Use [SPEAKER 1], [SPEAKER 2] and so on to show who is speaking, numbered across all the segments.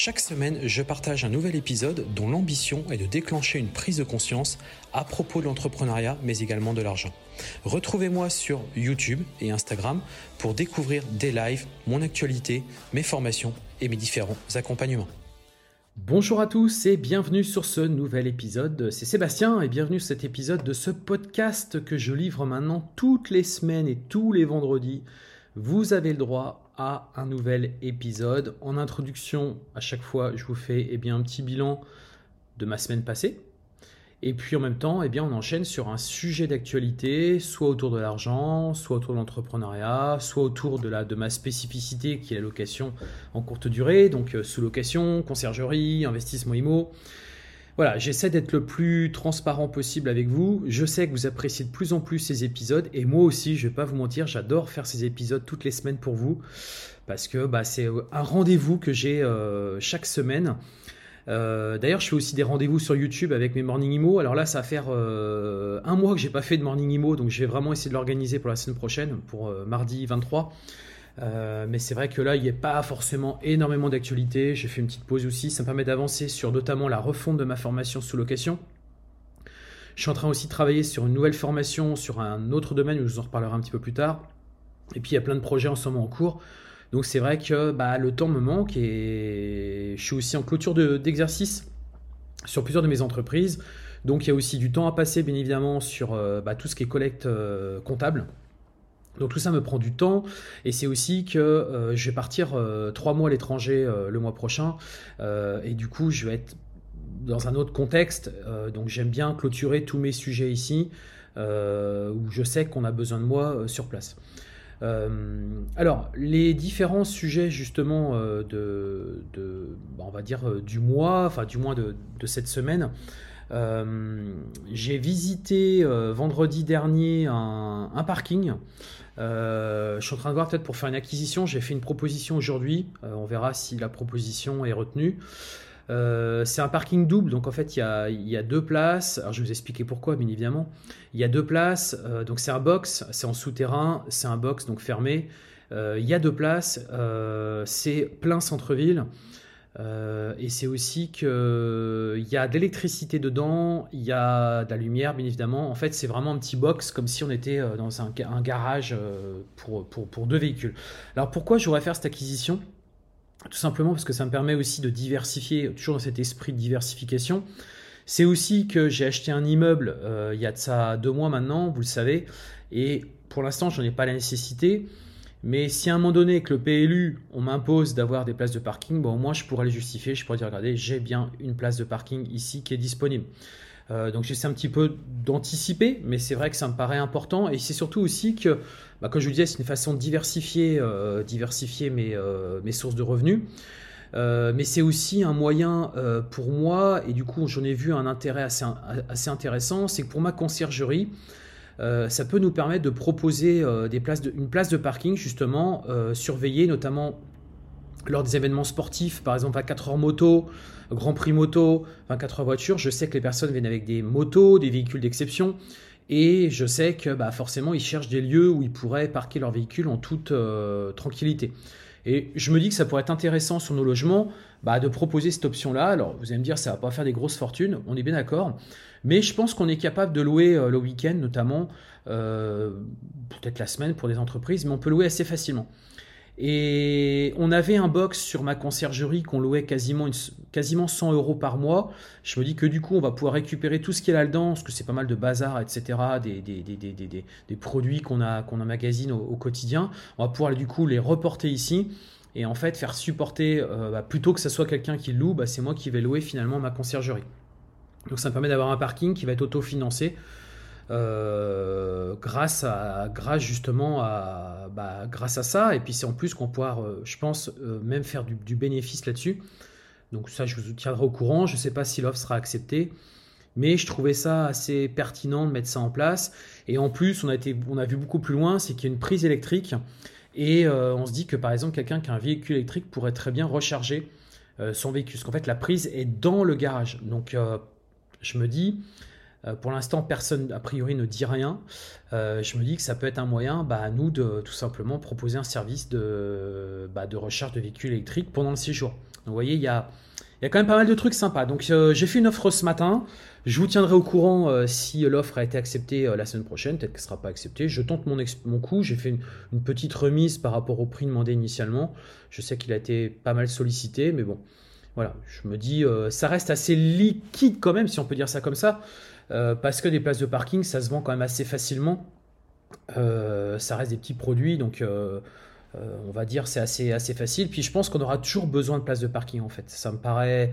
[SPEAKER 1] Chaque semaine, je partage un nouvel épisode dont l'ambition est de déclencher une prise de conscience à propos de l'entrepreneuriat, mais également de l'argent. Retrouvez-moi sur YouTube et Instagram pour découvrir des lives, mon actualité, mes formations et mes différents accompagnements. Bonjour à tous et bienvenue sur ce nouvel épisode. C'est Sébastien et bienvenue sur cet épisode de ce podcast que je livre maintenant toutes les semaines et tous les vendredis. Vous avez le droit à un nouvel épisode. En introduction, à chaque fois, je vous fais eh bien, un petit bilan de ma semaine passée. Et puis en même temps, eh bien, on enchaîne sur un sujet d'actualité, soit autour de l'argent, soit autour de l'entrepreneuriat, soit autour de, la, de ma spécificité qui est la location en courte durée, donc euh, sous-location, conciergerie, investissement IMO. Voilà, j'essaie d'être le plus transparent possible avec vous. Je sais que vous appréciez de plus en plus ces épisodes et moi aussi, je ne vais pas vous mentir, j'adore faire ces épisodes toutes les semaines pour vous parce que bah, c'est un rendez-vous que j'ai euh, chaque semaine. Euh, d'ailleurs, je fais aussi des rendez-vous sur YouTube avec mes Morning Imo. Alors là, ça va faire euh, un mois que j'ai pas fait de Morning Imo, donc je vais vraiment essayer de l'organiser pour la semaine prochaine, pour mardi 23. Euh, mais c'est vrai que là, il n'y a pas forcément énormément d'actualité. J'ai fait une petite pause aussi. Ça me permet d'avancer sur notamment la refonte de ma formation sous location. Je suis en train aussi de travailler sur une nouvelle formation sur un autre domaine où je vous en reparlerai un petit peu plus tard. Et puis il y a plein de projets en ce moment en cours. Donc c'est vrai que bah, le temps me manque et je suis aussi en clôture d'exercice sur plusieurs de mes entreprises. Donc il y a aussi du temps à passer bien évidemment sur euh, bah, tout ce qui est collecte euh, comptable. Donc tout ça me prend du temps et c'est aussi que euh, je vais partir euh, trois mois à l'étranger euh, le mois prochain et du coup je vais être dans un autre contexte. donc j'aime bien clôturer tous mes sujets ici où je sais qu'on a besoin de moi sur place. alors, les différents sujets justement de, bah, on du mois, enfin du moins de, cette semaine, j'ai visité vendredi dernier un parking euh, je suis en train de voir peut-être pour faire une acquisition. J'ai fait une proposition aujourd'hui. Euh, on verra si la proposition est retenue. Euh, c'est un parking double, donc en fait il y, a, deux places. Alors je vais vous expliquer pourquoi, bien évidemment. Il y a deux places, donc c'est un box, c'est en souterrain, c'est un box donc fermé. il y a deux places, c'est plein centre-ville. Euh, et c'est aussi qu'il y a de l'électricité dedans, il y a de la lumière, bien évidemment. En fait, c'est vraiment un petit box, comme si on était euh, dans un, garage euh, pour, pour, deux véhicules. Alors pourquoi j'aurais faire cette acquisition? Tout simplement parce que ça me permet aussi de diversifier, toujours dans cet esprit de diversification. C'est aussi que j'ai acheté un immeuble il y a de ça deux mois maintenant, vous le savez, et pour l'instant, je n'en ai pas la nécessité. Mais si à un moment donné que le PLU, on m'impose d'avoir des places de parking, bon, au moins je pourrais les justifier, je pourrais dire, regardez, j'ai bien une place de parking ici qui est disponible. Euh, donc j'essaie un petit peu d'anticiper, mais c'est vrai que ça me paraît important. Et c'est surtout aussi que, bah, comme je vous disais, c'est une façon de diversifier, euh, diversifier mes, euh, mes, sources de revenus. mais c'est aussi un moyen pour moi, et du coup j'en ai vu un intérêt assez, assez intéressant, c'est que pour ma conciergerie, euh, ça peut nous permettre de proposer euh, une place de parking justement euh, surveillée notamment lors des événements sportifs, par exemple à 4 heures moto, Grand Prix moto, 24 heures voiture, je sais que les personnes viennent avec des motos, des véhicules d'exception, et je sais que bah, forcément ils cherchent des lieux où ils pourraient parquer leur véhicule en toute tranquillité. Et je me dis que ça pourrait être intéressant sur nos logements bah, de proposer cette option-là. Alors vous allez me dire, ça va pas faire des grosses fortunes, on est bien d'accord. Mais je pense qu'on est capable de louer euh, le week-end, notamment, euh, peut-être la semaine pour des entreprises, mais on peut louer assez facilement. Et on avait un box sur ma conciergerie qu'on louait quasiment, quasiment 100 euros par mois. Je me dis que du coup, on va pouvoir récupérer tout ce qui est là-dedans, parce que c'est pas mal de bazar, etc., des, des, des, des produits qu'on a, qu'on emmagasine au, au, quotidien. On va pouvoir du coup les reporter ici et en fait faire supporter, euh, bah, plutôt que ce soit quelqu'un qui loue, bah, c'est moi qui vais louer finalement ma conciergerie. Donc ça me permet d'avoir un parking qui va être autofinancé euh, grâce à grâce justement à bah, grâce à ça et puis c'est en plus qu'on pourra euh, je pense euh, même faire du, bénéfice là-dessus donc ça je vous tiendrai au courant je ne sais pas si l'offre sera acceptée mais je trouvais ça assez pertinent de mettre ça en place. Et en plus, on a, été, on a vu beaucoup plus loin, c'est qu'il y a une prise électrique. Et on se dit que par exemple, quelqu'un qui a un véhicule électrique pourrait très bien recharger son véhicule. Parce qu'en fait, la prise est dans le garage. Donc, je me dis, pour l'instant, personne a priori ne dit rien. je me dis que ça peut être un moyen bah, à nous de tout simplement proposer un service de, bah, de recharge de véhicules électriques pendant le séjour. Donc, vous voyez, il y a y a quand même pas mal de trucs sympas. Donc euh, j'ai fait une offre ce matin. Je vous tiendrai au courant euh, si l'offre a été acceptée euh, la semaine prochaine. Peut-être qu'elle ne sera pas acceptée. Je tente mon, mon coup. J'ai fait une, petite remise par rapport au prix demandé initialement. Je sais qu'il a été pas mal sollicité, mais bon. Voilà, je me dis, ça reste assez liquide quand même, si on peut dire ça comme ça, parce que des places de parking, ça se vend quand même assez facilement. ça reste des petits produits, donc euh, on va dire c'est assez, assez facile. Puis je pense qu'on aura toujours besoin de places de parking en fait. Ça me paraît.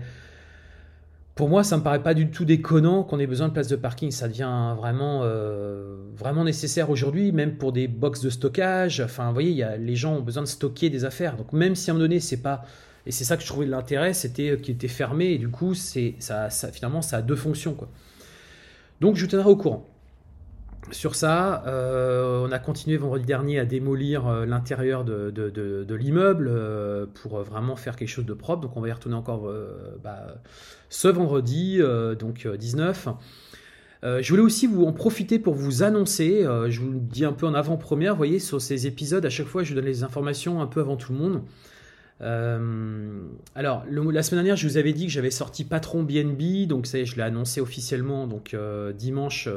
[SPEAKER 1] Pour moi, ça me paraît pas du tout déconnant qu'on ait besoin de places de parking. Ça devient vraiment, euh, vraiment nécessaire aujourd'hui, même pour des box de stockage. Enfin, vous voyez, y a, les gens ont besoin de stocker des affaires. Donc même si à un moment donné, c'est pas et c'est ça que je trouvais de l'intérêt, c'était qu'il était fermé et du coup, c'est ça, finalement, ça a deux fonctions quoi. Donc je tiendrai au courant. Sur ça, euh, on a continué vendredi dernier à démolir euh, l'intérieur de, l'immeuble euh, pour vraiment faire quelque chose de propre. Donc on va y retourner encore bah, ce vendredi, donc 19. je voulais aussi vous en profiter pour vous annoncer, je vous le dis un peu en avant-première, vous voyez, sur ces épisodes, à chaque fois je donne les informations un peu avant tout le monde. Alors, la semaine dernière, je vous avais dit que j'avais sorti Patron BNB, donc ça je l'ai annoncé officiellement donc dimanche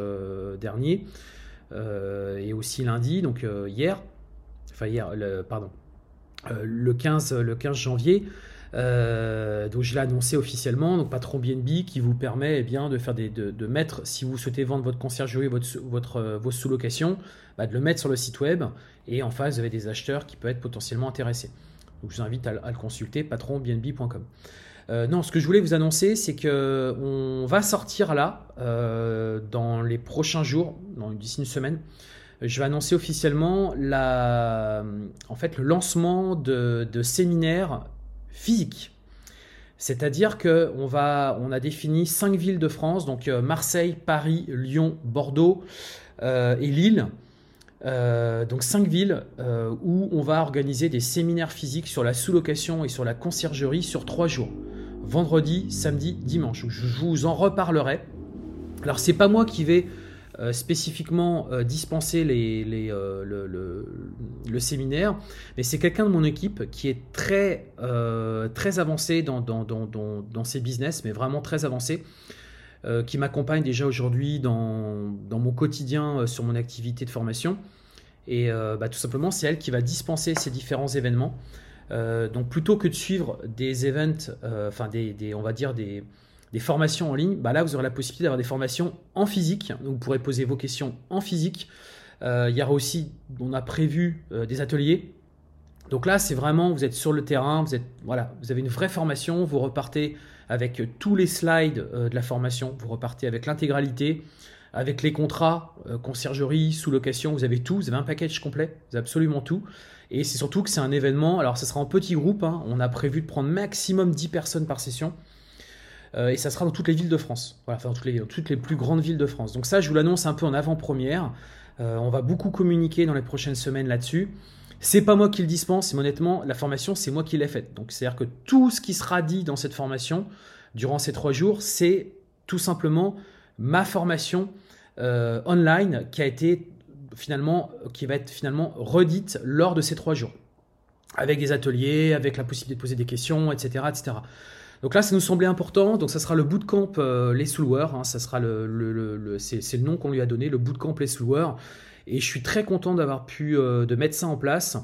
[SPEAKER 1] dernier. Euh, et aussi lundi, donc euh, hier, enfin hier, pardon, euh, le, 15, le 15 janvier. donc je l'ai annoncé officiellement, donc Patron BNB qui vous permet eh bien, de, faire des, de, mettre, si vous souhaitez vendre votre conciergerie, votre, votre, vos sous-locations, bah, de le mettre sur le site web et en face vous avez des acheteurs qui peuvent être potentiellement intéressés. Je vous invite à, le consulter, patronbnb.com. Euh, non, ce que je voulais vous annoncer, c'est que on va sortir là euh, dans les prochains jours, d'ici une semaine. Je vais annoncer officiellement la, en fait, le lancement de, séminaires physiques. C'est-à-dire que on a défini cinq villes de France, donc euh, Marseille, Paris, Lyon, Bordeaux et Lille. Donc cinq villes où on va organiser des séminaires physiques sur la sous-location et sur la conciergerie sur trois jours vendredi, samedi, dimanche. Je vous en reparlerai. Alors c'est pas moi qui vais euh, spécifiquement euh, dispenser euh, le, séminaire, mais c'est quelqu'un de mon équipe qui est très, très avancé dans, dans, dans, ses business, mais vraiment très avancé, qui m'accompagne déjà aujourd'hui dans, mon quotidien sur mon activité de formation. Et bah, tout simplement, c'est elle qui va dispenser ces différents événements. Euh, donc plutôt que de suivre des events, euh, enfin des, on va dire des, formations en ligne, bah là vous aurez la possibilité d'avoir des formations en physique. Donc vous pourrez poser vos questions en physique. Euh, il y aura aussi, on a prévu des ateliers. Donc là c'est vraiment, vous êtes sur le terrain, vous êtes, voilà, vous avez une vraie formation, vous repartez avec tous les slides de la formation, vous repartez avec l'intégralité, avec les contrats, conciergerie, sous-location, vous avez tout, vous avez un package complet, vous avez absolument tout. Et c'est surtout que c'est un événement, alors ça sera en petit groupe, hein. on a prévu de prendre maximum 10 personnes par session. Euh, et ça sera dans toutes les villes de France, voilà, enfin dans toutes les, toutes les plus grandes villes de France. Donc ça, je vous l'annonce un peu en avant-première. Euh, on va beaucoup communiquer dans les prochaines semaines là-dessus. C'est pas moi qui le dispense, mais honnêtement, la formation, c'est moi qui l'ai faite. Donc c'est-à-dire que tout ce qui sera dit dans cette formation, durant ces trois jours, c'est tout simplement ma formation euh, online qui a été finalement, qui va être finalement redite lors de ces trois jours, avec des ateliers, avec la possibilité de poser des questions, etc., etc. Donc là, ça nous semblait important. Donc ça sera le bootcamp euh, Les Sloueurs. Hein, ça sera le, c'est, le nom qu'on lui a donné, le bootcamp Les Sloueurs. Et je suis très content d'avoir pu euh, de mettre ça en place.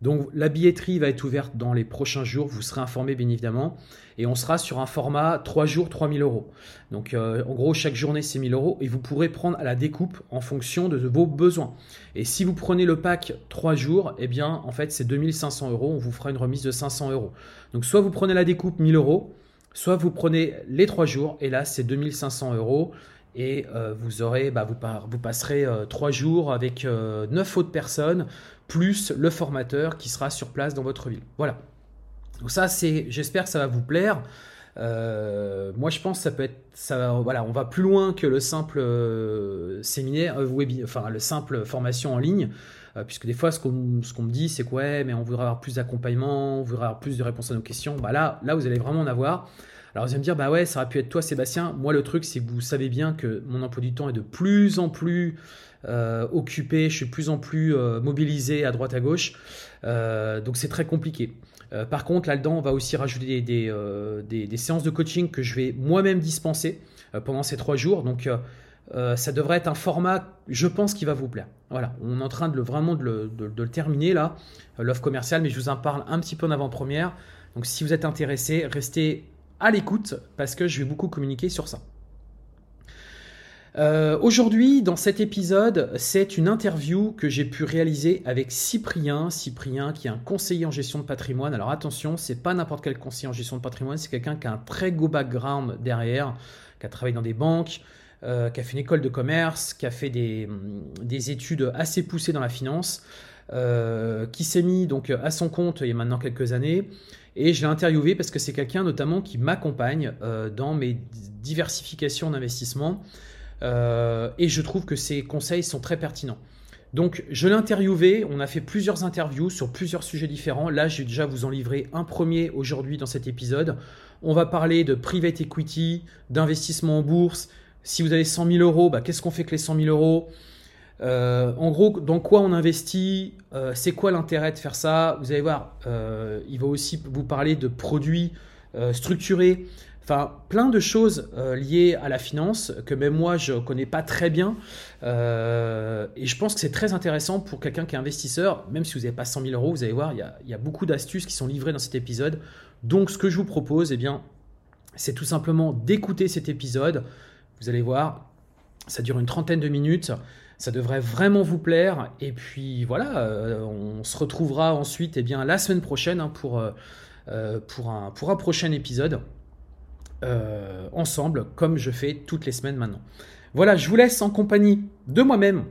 [SPEAKER 1] Donc la billetterie va être ouverte dans les prochains jours, vous serez informé bien évidemment, et on sera sur un format 3 jours, 3000 euros. Donc euh, en gros, chaque journée c'est 1000 euros, et vous pourrez prendre à la découpe en fonction de vos besoins. Et si vous prenez le pack 3 jours, eh bien en fait c'est 2500 euros, on vous fera une remise de 500 euros. Donc soit vous prenez la découpe 1000 euros, soit vous prenez les 3 jours, et là c'est 2500 euros et euh, vous aurez, bah, vous, passerez euh, trois jours avec neuf autres personnes plus le formateur qui sera sur place dans votre ville. Voilà. Donc ça, c'est, j'espère que ça va vous plaire. moi, je pense que ça peut être, ça, voilà, on va plus loin que le simple séminaire, enfin le simple formation en ligne. puisque des fois, ce qu'on me dit, c'est que mais on voudrait avoir plus d'accompagnement, on voudrait avoir plus de réponses à nos questions. Bah là, là, vous allez vraiment en avoir. Alors vous allez me dire, bah ouais, ça aurait pu être toi, Sébastien. Moi, le truc, c'est que vous savez bien que mon emploi du temps est de plus en plus euh, occupé, je suis de plus en plus euh, mobilisé à droite à gauche. Euh, donc c'est très compliqué. par contre, là-dedans, on va aussi rajouter des, séances de coaching que je vais moi-même dispenser pendant ces trois jours. Donc ça devrait être un format, je pense, qui va vous plaire. Voilà, on est en train de le, vraiment de le terminer là, l'offre commerciale, mais je vous en parle un petit peu en avant-première. Donc si vous êtes intéressé, restez à l'écoute parce que je vais beaucoup communiquer sur ça. Euh, aujourd'hui, dans cet épisode, c'est une interview que j'ai pu réaliser avec Cyprien. Cyprien, qui est un conseiller en gestion de patrimoine. Alors attention, c'est pas n'importe quel conseiller en gestion de patrimoine, c'est quelqu'un qui a un très beau background derrière, qui a travaillé dans des banques, euh, qui a fait une école de commerce, qui a fait des, des études assez poussées dans la finance, euh, qui s'est mis donc à son compte il y a maintenant quelques années, et je l'ai interviewé parce que c'est quelqu'un notamment qui m'accompagne euh, dans mes diversifications d'investissement. Euh, et je trouve que ses conseils sont très pertinents. Donc je l'ai interviewé, on a fait plusieurs interviews sur plusieurs sujets différents. Là, je vais déjà vous en livrer un premier aujourd'hui dans cet épisode. On va parler de private equity, d'investissement en bourse. Si vous avez 100 000 euros, bah, qu'est-ce qu'on fait avec les 100 000 euros? Euh, en gros, dans quoi on investit euh, C'est quoi l'intérêt de faire ça? Vous allez voir, euh, il va aussi vous parler de produits structurés, enfin plein de choses liées à la finance que même moi je ne connais pas très bien. et je pense que c'est très intéressant pour quelqu'un qui est investisseur, même si vous n'avez pas 100 000 euros, vous allez voir, il y a, beaucoup d'astuces qui sont livrées dans cet épisode. Donc ce que je vous propose, eh bien, c'est tout simplement d'écouter cet épisode. Vous allez voir, ça dure une trentaine de minutes. Ça devrait vraiment vous plaire. Et puis voilà, euh, on se retrouvera ensuite eh bien, la semaine prochaine hein, pour, euh, euh, pour un prochain épisode. ensemble, comme je fais toutes les semaines maintenant. Voilà, je vous laisse en compagnie de moi-même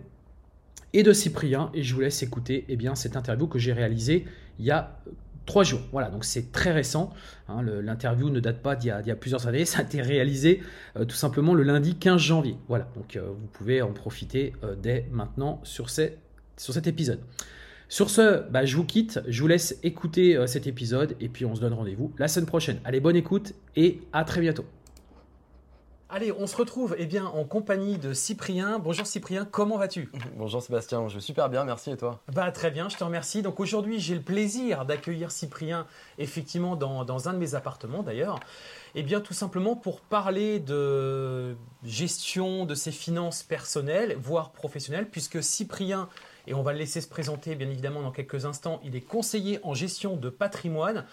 [SPEAKER 1] et de Cyprien, et je vous laisse écouter eh bien, cette interview que j'ai réalisée il y a Trois jours. Voilà, donc c'est très récent. Hein, l'interview ne date pas d'il y, a plusieurs années. Ça a été réalisé euh, tout simplement le lundi 15 janvier. Voilà, donc euh, vous pouvez en profiter euh, dès maintenant sur, cet épisode. Sur ce, bah, je vous quitte. Je vous laisse écouter cet épisode et puis on se donne rendez-vous la semaine prochaine. Allez, bonne écoute et à très bientôt. Allez, on se retrouve eh bien, en compagnie de Cyprien. Bonjour Cyprien, comment vas-tu?
[SPEAKER 2] Bonjour Sébastien, je vais super bien, merci et toi?
[SPEAKER 1] Bah, Très bien, je te remercie. Donc aujourd'hui, j'ai le plaisir d'accueillir Cyprien, effectivement, dans, un de mes appartements d'ailleurs. Eh bien, tout simplement pour parler de gestion de ses finances personnelles, voire professionnelles, puisque Cyprien, et on va le laisser se présenter bien évidemment dans quelques instants, il est conseiller en gestion de patrimoine.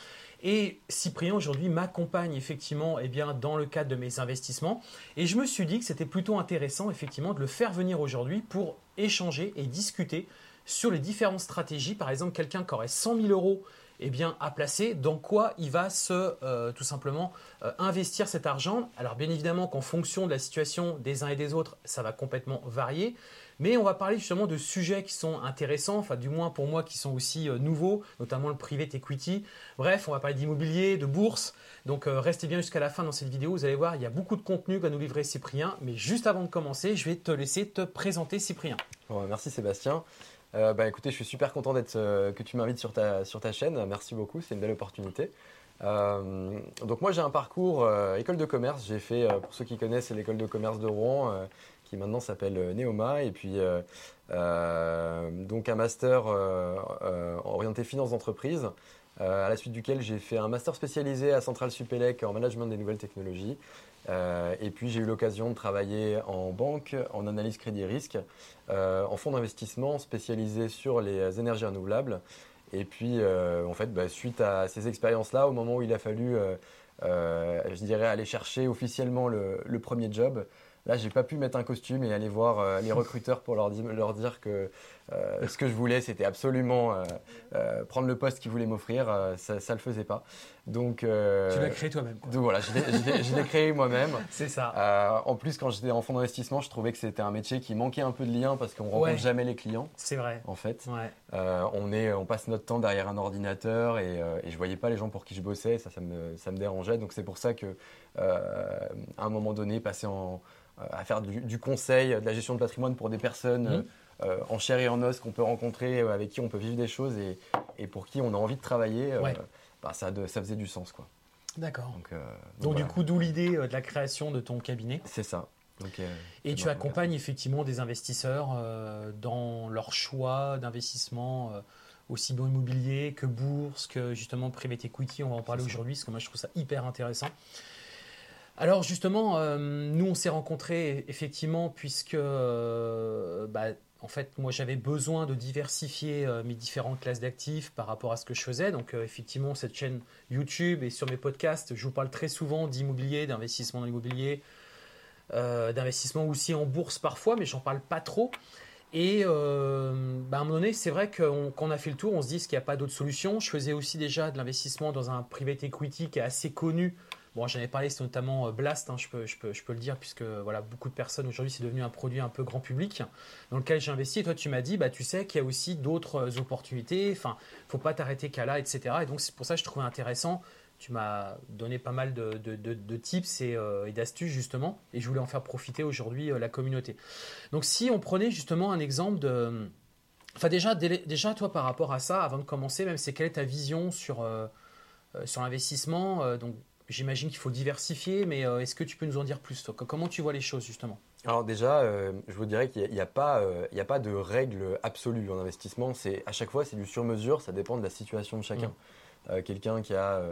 [SPEAKER 1] Et Cyprien aujourd'hui m'accompagne effectivement eh dans le cadre de mes investissements. Et je me suis dit que c'était plutôt intéressant effectivement de le faire venir aujourd'hui pour échanger et discuter sur les différentes stratégies. Par exemple, quelqu'un qui aurait 100 000 euros eh à placer, dans quoi il va se euh, tout simplement euh, investir cet argent. Alors bien évidemment qu'en fonction de la situation des uns et des autres, ça va complètement varier. Mais on va parler justement de sujets qui sont intéressants, enfin du moins pour moi qui sont aussi euh, nouveaux, notamment le private equity. Bref, on va parler d'immobilier, de bourse. Donc euh, restez bien jusqu'à la fin dans cette vidéo, vous allez voir, il y a beaucoup de contenu va nous livrer Cyprien. Mais juste avant de commencer, je vais te laisser te présenter Cyprien.
[SPEAKER 2] merci Sébastien. Euh, bah, écoutez, je suis super content d'être, que tu m'invites sur ta, sur ta chaîne. Merci beaucoup, c'est une belle opportunité. donc moi j'ai un parcours école de commerce. J'ai fait, pour ceux qui connaissent, l'école de commerce de Rouen qui maintenant s'appelle euh, Neoma, et puis euh, euh, donc un master orienté finance d'entreprise. à la suite duquel j'ai fait un master spécialisé à Centrale Supélec en management des nouvelles technologies. et puis j'ai eu l'occasion de travailler en banque, en analyse crédit risque, en fonds d'investissement spécialisé sur les énergies renouvelables. Et puis en fait, bah, suite à ces expériences-là, au moment où il a fallu, je dirais, aller chercher officiellement le premier job, Là, j'ai pas pu mettre un costume et aller voir euh, les recruteurs pour leur, leur dire que euh, ce que je voulais, c'était absolument euh, prendre le poste qu'ils voulaient m'offrir. ça ne le faisait pas. Donc,
[SPEAKER 1] euh, tu l'as créé toi-même.
[SPEAKER 2] Donc voilà, je l'ai créé moi-même.
[SPEAKER 1] C'est ça.
[SPEAKER 2] Euh, en plus, quand j'étais en fonds d'investissement, je trouvais que c'était un métier qui manquait un peu de lien parce qu'on ne rencontre jamais les clients.
[SPEAKER 1] C'est vrai.
[SPEAKER 2] En fait,
[SPEAKER 1] ouais.
[SPEAKER 2] Euh, on, est, on passe notre temps derrière un ordinateur et, et je voyais pas les gens pour qui je bossais. Ça, ça me, ça me dérangeait. Donc c'est pour ça que, à un moment donné, passer en, à faire du, conseil, de la gestion de patrimoine pour des personnes. Mmh. En chair et en os qu'on peut rencontrer, avec qui on peut vivre des choses et, et pour qui on a envie de travailler. Bah, ça, ça, faisait du sens. quoi.
[SPEAKER 1] D'accord. Donc, euh, du coup, d'où l'idée euh, de la création de ton cabinet.
[SPEAKER 2] C'est ça. Donc, euh,
[SPEAKER 1] et tu accompagnes effectivement des investisseurs dans leur choix d'investissement, aussi bien immobilier que bourse, que justement private equity. On va en parler aujourd'hui parce que moi je trouve ça hyper intéressant. Alors justement, nous on s'est rencontrés effectivement puisque bah, en fait, moi, j'avais besoin de diversifier euh, mes différentes classes d'actifs par rapport à ce que je faisais. Donc, euh, effectivement, cette chaîne YouTube et sur mes podcasts, je vous parle très souvent d'immobilier, d'investissement dans l'immobilier, euh, d'investissement aussi en bourse parfois, mais j'en parle pas trop. Et bah, à un moment donné, c'est vrai qu'on a fait le tour, on se dit qu'il n'y a pas d'autre solution. Je faisais aussi déjà de l'investissement dans un private equity qui est assez connu Bon, j'en ai parlé, c'est notamment euh, Blast, hein, je, peux, le dire, puisque voilà, beaucoup de personnes aujourd'hui, c'est devenu un produit un peu grand public dans lequel j'ai investi. Et toi, tu m'as dit, bah, tu sais qu'il y a aussi d'autres euh, opportunités, enfin, faut pas t'arrêter qu'à là, etc. Et donc, c'est pour ça que je trouvais intéressant. Tu m'as donné pas mal de, tips euh, et, d'astuces, justement, et je voulais en faire profiter aujourd'hui la communauté. Donc, si on prenait justement un exemple de. Enfin, déjà, déjà, toi, par rapport à ça, avant de commencer, même, c'est quelle est ta vision sur, sur l'investissement Donc, J'imagine qu'il faut diversifier, mais euh, est-ce que tu peux nous en dire plus Comment tu vois les choses justement?
[SPEAKER 2] Alors déjà, euh, je vous dirais qu'il n'y a, pas, euh, a pas de règle absolue en investissement. C'est à chaque fois c'est du sur-mesure, ça dépend de la situation de chacun. Mm. quelqu'un qui a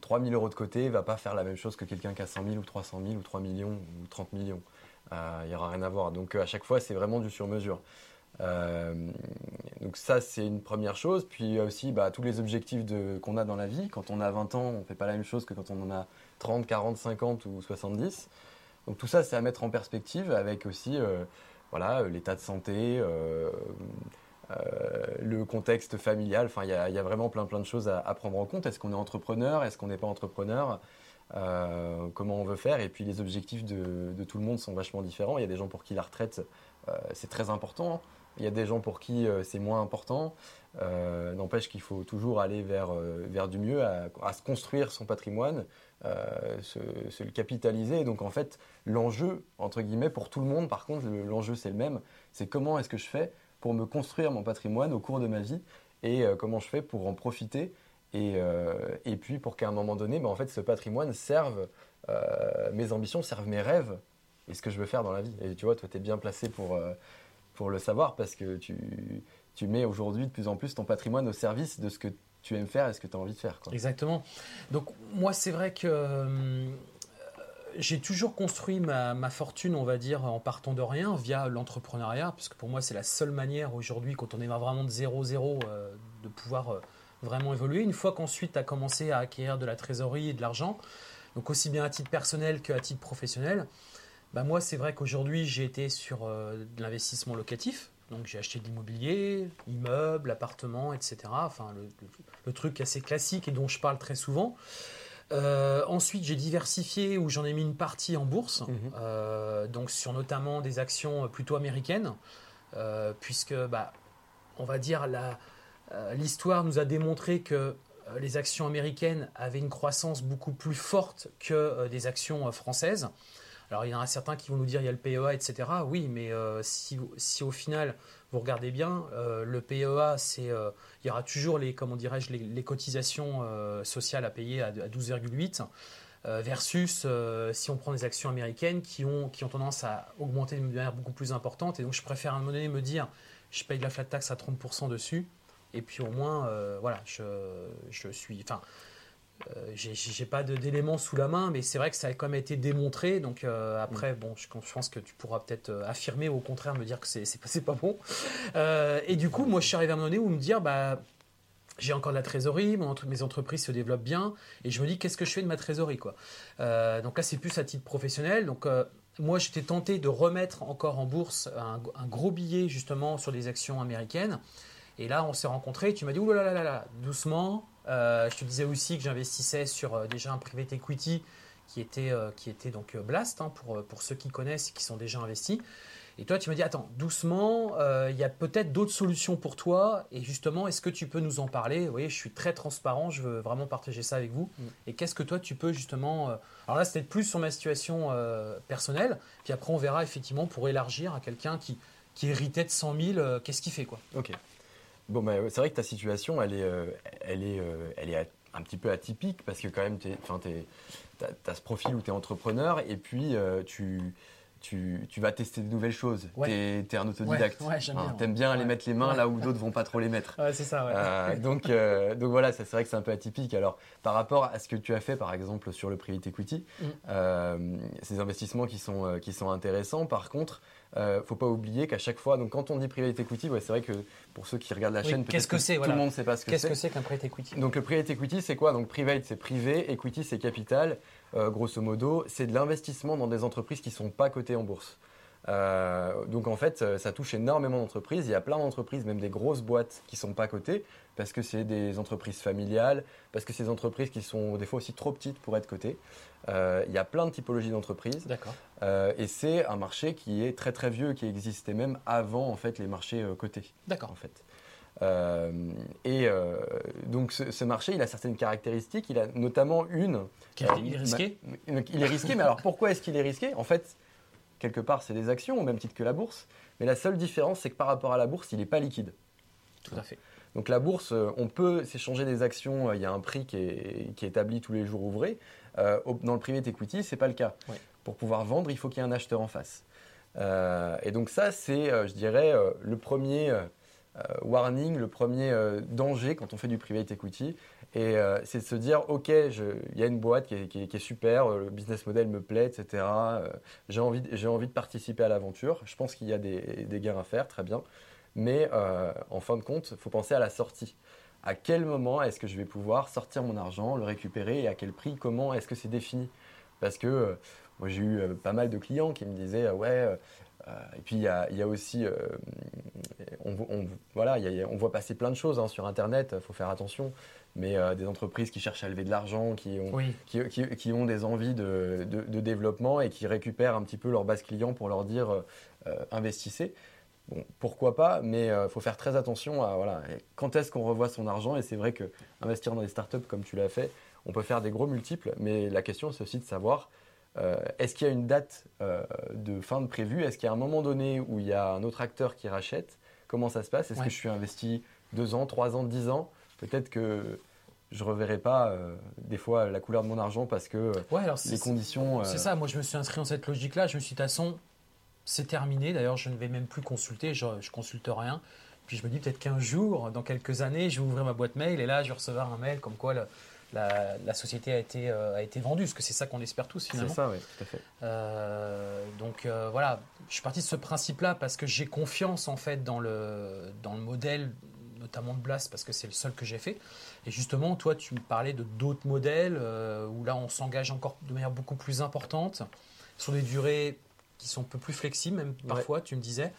[SPEAKER 2] 3 000 euros de côté va pas faire la même chose que quelqu'un qui a 100 000 ou 300 000 ou 3 millions ou 30 millions. Il n'y aura rien à voir. Donc à chaque fois c'est vraiment du sur-mesure. Euh, donc ça, c'est une première chose. Puis aussi bah, tous les objectifs qu'on a dans la vie. Quand on a 20 ans, on ne fait pas la même chose que quand on en a 30, 40, 50 ou 70. Donc tout ça, c'est à mettre en perspective avec aussi euh, voilà, l'état de santé, euh, le contexte familial. Enfin, il y, a vraiment plein, plein de choses à, prendre en compte. Est-ce qu'on est entrepreneur? Est-ce qu'on n'est pas entrepreneur? Comment on veut faire? Et puis les objectifs de, tout le monde sont vachement différents. Il y a des gens pour qui la retraite, c'est très important. Il y a des gens pour qui euh, c'est moins important. Euh, n'empêche qu'il faut toujours aller vers, euh, vers du mieux, à, se construire son patrimoine, se, le capitaliser. donc en fait, l'enjeu, entre guillemets, pour tout le monde, par contre, l'enjeu c'est le même, c'est comment est-ce que je fais pour me construire mon patrimoine au cours de ma vie et comment je fais pour en profiter et, et puis pour qu'à un moment donné, ben, en fait, ce patrimoine serve mes ambitions, serve mes rêves et ce que je veux faire dans la vie. Et tu vois, toi, tu es bien placé pour pour le savoir parce que tu, tu mets aujourd'hui de plus en plus ton patrimoine au service de ce que tu aimes faire et ce que tu as envie de faire.
[SPEAKER 1] Exactement. Donc moi, c'est vrai que euh, j'ai toujours construit ma, ma, fortune, on va dire, en partant de rien via l'entrepreneuriat, parce que pour moi, c'est la seule manière aujourd'hui, quand on est vraiment de 0-0, euh, de pouvoir euh, vraiment évoluer. Une fois qu'ensuite tu as commencé à acquérir de la trésorerie et de l'argent, donc aussi bien à titre personnel qu'à titre professionnel, bah, moi, c'est vrai qu'aujourd'hui, j'ai été sur euh, de l'investissement locatif. Donc, j'ai acheté de l'immobilier, immeubles, appartements, etc. Enfin, le, truc assez classique et dont je parle très souvent. Euh, ensuite, j'ai diversifié où j'en ai mis une partie en bourse, mhm. euh, donc sur notamment des actions plutôt américaines, puisque, bah, on va dire, l'histoire nous a démontré que les actions américaines avaient une croissance beaucoup plus forte que des actions françaises. Alors il y en a certains qui vont nous dire il y a le PEA, etc. Oui, mais euh, si, au final vous regardez bien, euh, le PEA, c'est, euh, il y aura toujours les, comment dirais-je, les, cotisations sociales à payer à, 12,8 versus si on prend des actions américaines qui ont, qui ont tendance à augmenter de manière beaucoup plus importante. Et donc je préfère à un moment donné me dire je paye de la flat tax à 30% dessus. Et puis au moins, voilà, je, je suis. Enfin, euh, j'ai pas d'éléments sous la main, mais c'est vrai que ça a quand même été démontré. Donc euh, après, mm. bon, je, pense que tu pourras peut-être euh, affirmer ou au contraire me dire que c'est pas bon. et du coup, moi, je suis arrivé à un moment donné où me dire, bah, j'ai encore de la trésorerie, mes entreprises se développent bien, et je me dis, qu'est-ce que je fais de ma trésorerie, quoi? donc là, c'est plus à titre professionnel. Donc moi, j'étais tenté de remettre encore en bourse un, un, gros billet justement sur des actions américaines. Et là, on s'est rencontrés. Tu m'as dit, ouh là là là là, doucement. Euh, je te disais aussi que j'investissais sur euh, déjà un private equity qui était, euh, qui était donc Blast, hein, pour, pour ceux qui connaissent et qui sont déjà investis. Et toi, tu m'as dit, attends, doucement, il y a peut-être d'autres solutions pour toi. Et justement, est-ce que tu peux nous en parler? Vous voyez, je suis très transparent, je veux vraiment partager ça avec vous. Mm. Et qu'est-ce que toi, tu peux justement... alors là, c'était plus sur ma situation personnelle. Puis après, on verra effectivement pour élargir à quelqu'un qui, qui héritait de 100 000, qu'est-ce qu'il fait quoi?
[SPEAKER 2] Ok. Bon, bah, c'est vrai que ta situation, elle est, euh, elle est, euh, elle est un petit peu atypique parce que quand même, tu as, ce profil où tu es entrepreneur et puis euh, tu, tu, tu, vas tester de nouvelles choses. Tu es, un autodidacte.
[SPEAKER 1] Ouais, tu
[SPEAKER 2] aimes bien aller mettre les mains là où d'autres vont pas trop les mettre.
[SPEAKER 1] c'est ça,
[SPEAKER 2] donc, donc voilà, c'est vrai que c'est un peu atypique. Alors, par rapport à ce que tu as fait, par exemple, sur le private equity, mm. ces investissements qui sont, qui sont intéressants, par contre, ne euh, faut pas oublier qu'à chaque fois, donc quand on dit private equity, c'est vrai que pour ceux qui regardent la chaîne,
[SPEAKER 1] que,
[SPEAKER 2] tout le monde ne sait pas ce que c'est.
[SPEAKER 1] Qu'est-ce que c'est qu'un private equity?
[SPEAKER 2] Donc le private equity, c'est quoi? Donc private, c'est privé, equity, c'est capital. Euh, grosso modo, c'est de l'investissement dans des entreprises qui ne sont pas cotées en bourse. Euh, donc en fait, ça touche énormément d'entreprises. Il y a plein d'entreprises, même des grosses boîtes, qui ne sont pas cotées parce que c'est des entreprises familiales, parce que c'est des entreprises qui sont des fois aussi trop petites pour être cotées. Euh, il y a plein de typologies d'entreprises.
[SPEAKER 1] D'accord.
[SPEAKER 2] Euh, et c'est un marché qui est très très vieux, qui existait même avant en fait les marchés euh, cotés.
[SPEAKER 1] D'accord.
[SPEAKER 2] En fait. et donc ce, marché, il a certaines caractéristiques. Il a notamment une.
[SPEAKER 1] il est risqué.
[SPEAKER 2] il est risqué, mais alors pourquoi est-ce qu'il est risqué? En fait, quelque part, c'est des actions au même titre que la bourse. Mais la seule différence, c'est que par rapport à la bourse, il n'est pas liquide.
[SPEAKER 1] Tout à fait.
[SPEAKER 2] Donc la bourse, euh, on peut s'échanger des actions, euh, il y a un prix qui est, établi tous les jours ouvrés. Euh, dans le private equity, ce n'est pas le cas. Pour pouvoir vendre, il faut qu'il y ait un acheteur en face. et donc ça, c'est, je dirais, le premier warning, le premier danger quand on fait du private equity. Et c'est de se dire, OK, il y a une boîte qui est, super, le business model me plaît, etc. j'ai envie, envie de participer à l'aventure. Je pense qu'il y a des, gains à faire, très bien. Mais euh, en fin de compte, il faut penser à la sortie. À quel moment est-ce que je vais pouvoir sortir mon argent, le récupérer et à quel prix Comment est-ce que c'est défini? Parce que euh, moi j'ai eu euh, pas mal de clients qui me disaient ouais. et puis il y, a, aussi, on, voilà, on voit passer plein de choses hein, sur Internet, il faut faire attention, mais des entreprises qui cherchent à lever de l'argent, qui, ont, qui, ont des envies de, de, développement et qui récupèrent un petit peu leur base client pour leur dire investissez. Bon, pourquoi pas, mais il euh, faut faire très attention à voilà, quand est-ce qu'on revoit son argent? Et c'est vrai que investir dans des startups comme tu l'as fait, on peut faire des gros multiples, mais la question c'est aussi de savoir euh, est-ce qu'il y a une date euh, de fin de prévue Est-ce qu'il y a un moment donné où il y a un autre acteur qui rachète? Comment ça se passe Est-ce que je suis investi deux ans, trois ans, dix ans? Peut-être que je ne reverrai pas des fois la couleur de mon argent parce que les conditions.
[SPEAKER 1] C'est ça, moi je me suis inscrit dans cette logique-là. Je me suis dit, de toute façon, c'est terminé. D'ailleurs, je ne vais même plus consulter, je, ne consulte rien. Puis je me dis peut-être qu'un jour, dans quelques années, je vais ouvrir ma boîte mail et là, je vais recevoir un mail comme quoi la, société a été, euh, a été vendue. Parce que c'est ça qu'on espère tous finalement.
[SPEAKER 2] C'est ça, oui, tout à fait.
[SPEAKER 1] Euh, donc euh, voilà, je suis parti de ce principe-là parce que j'ai confiance en fait dans le, dans le modèle, notamment de Blast, parce que c'est le seul que j'ai fait. Et justement, toi, tu me parlais de d'autres modèles où là, on s'engage encore de manière beaucoup plus importante sur des durées qui sont un peu plus flexibles, même parfois, tu me disais.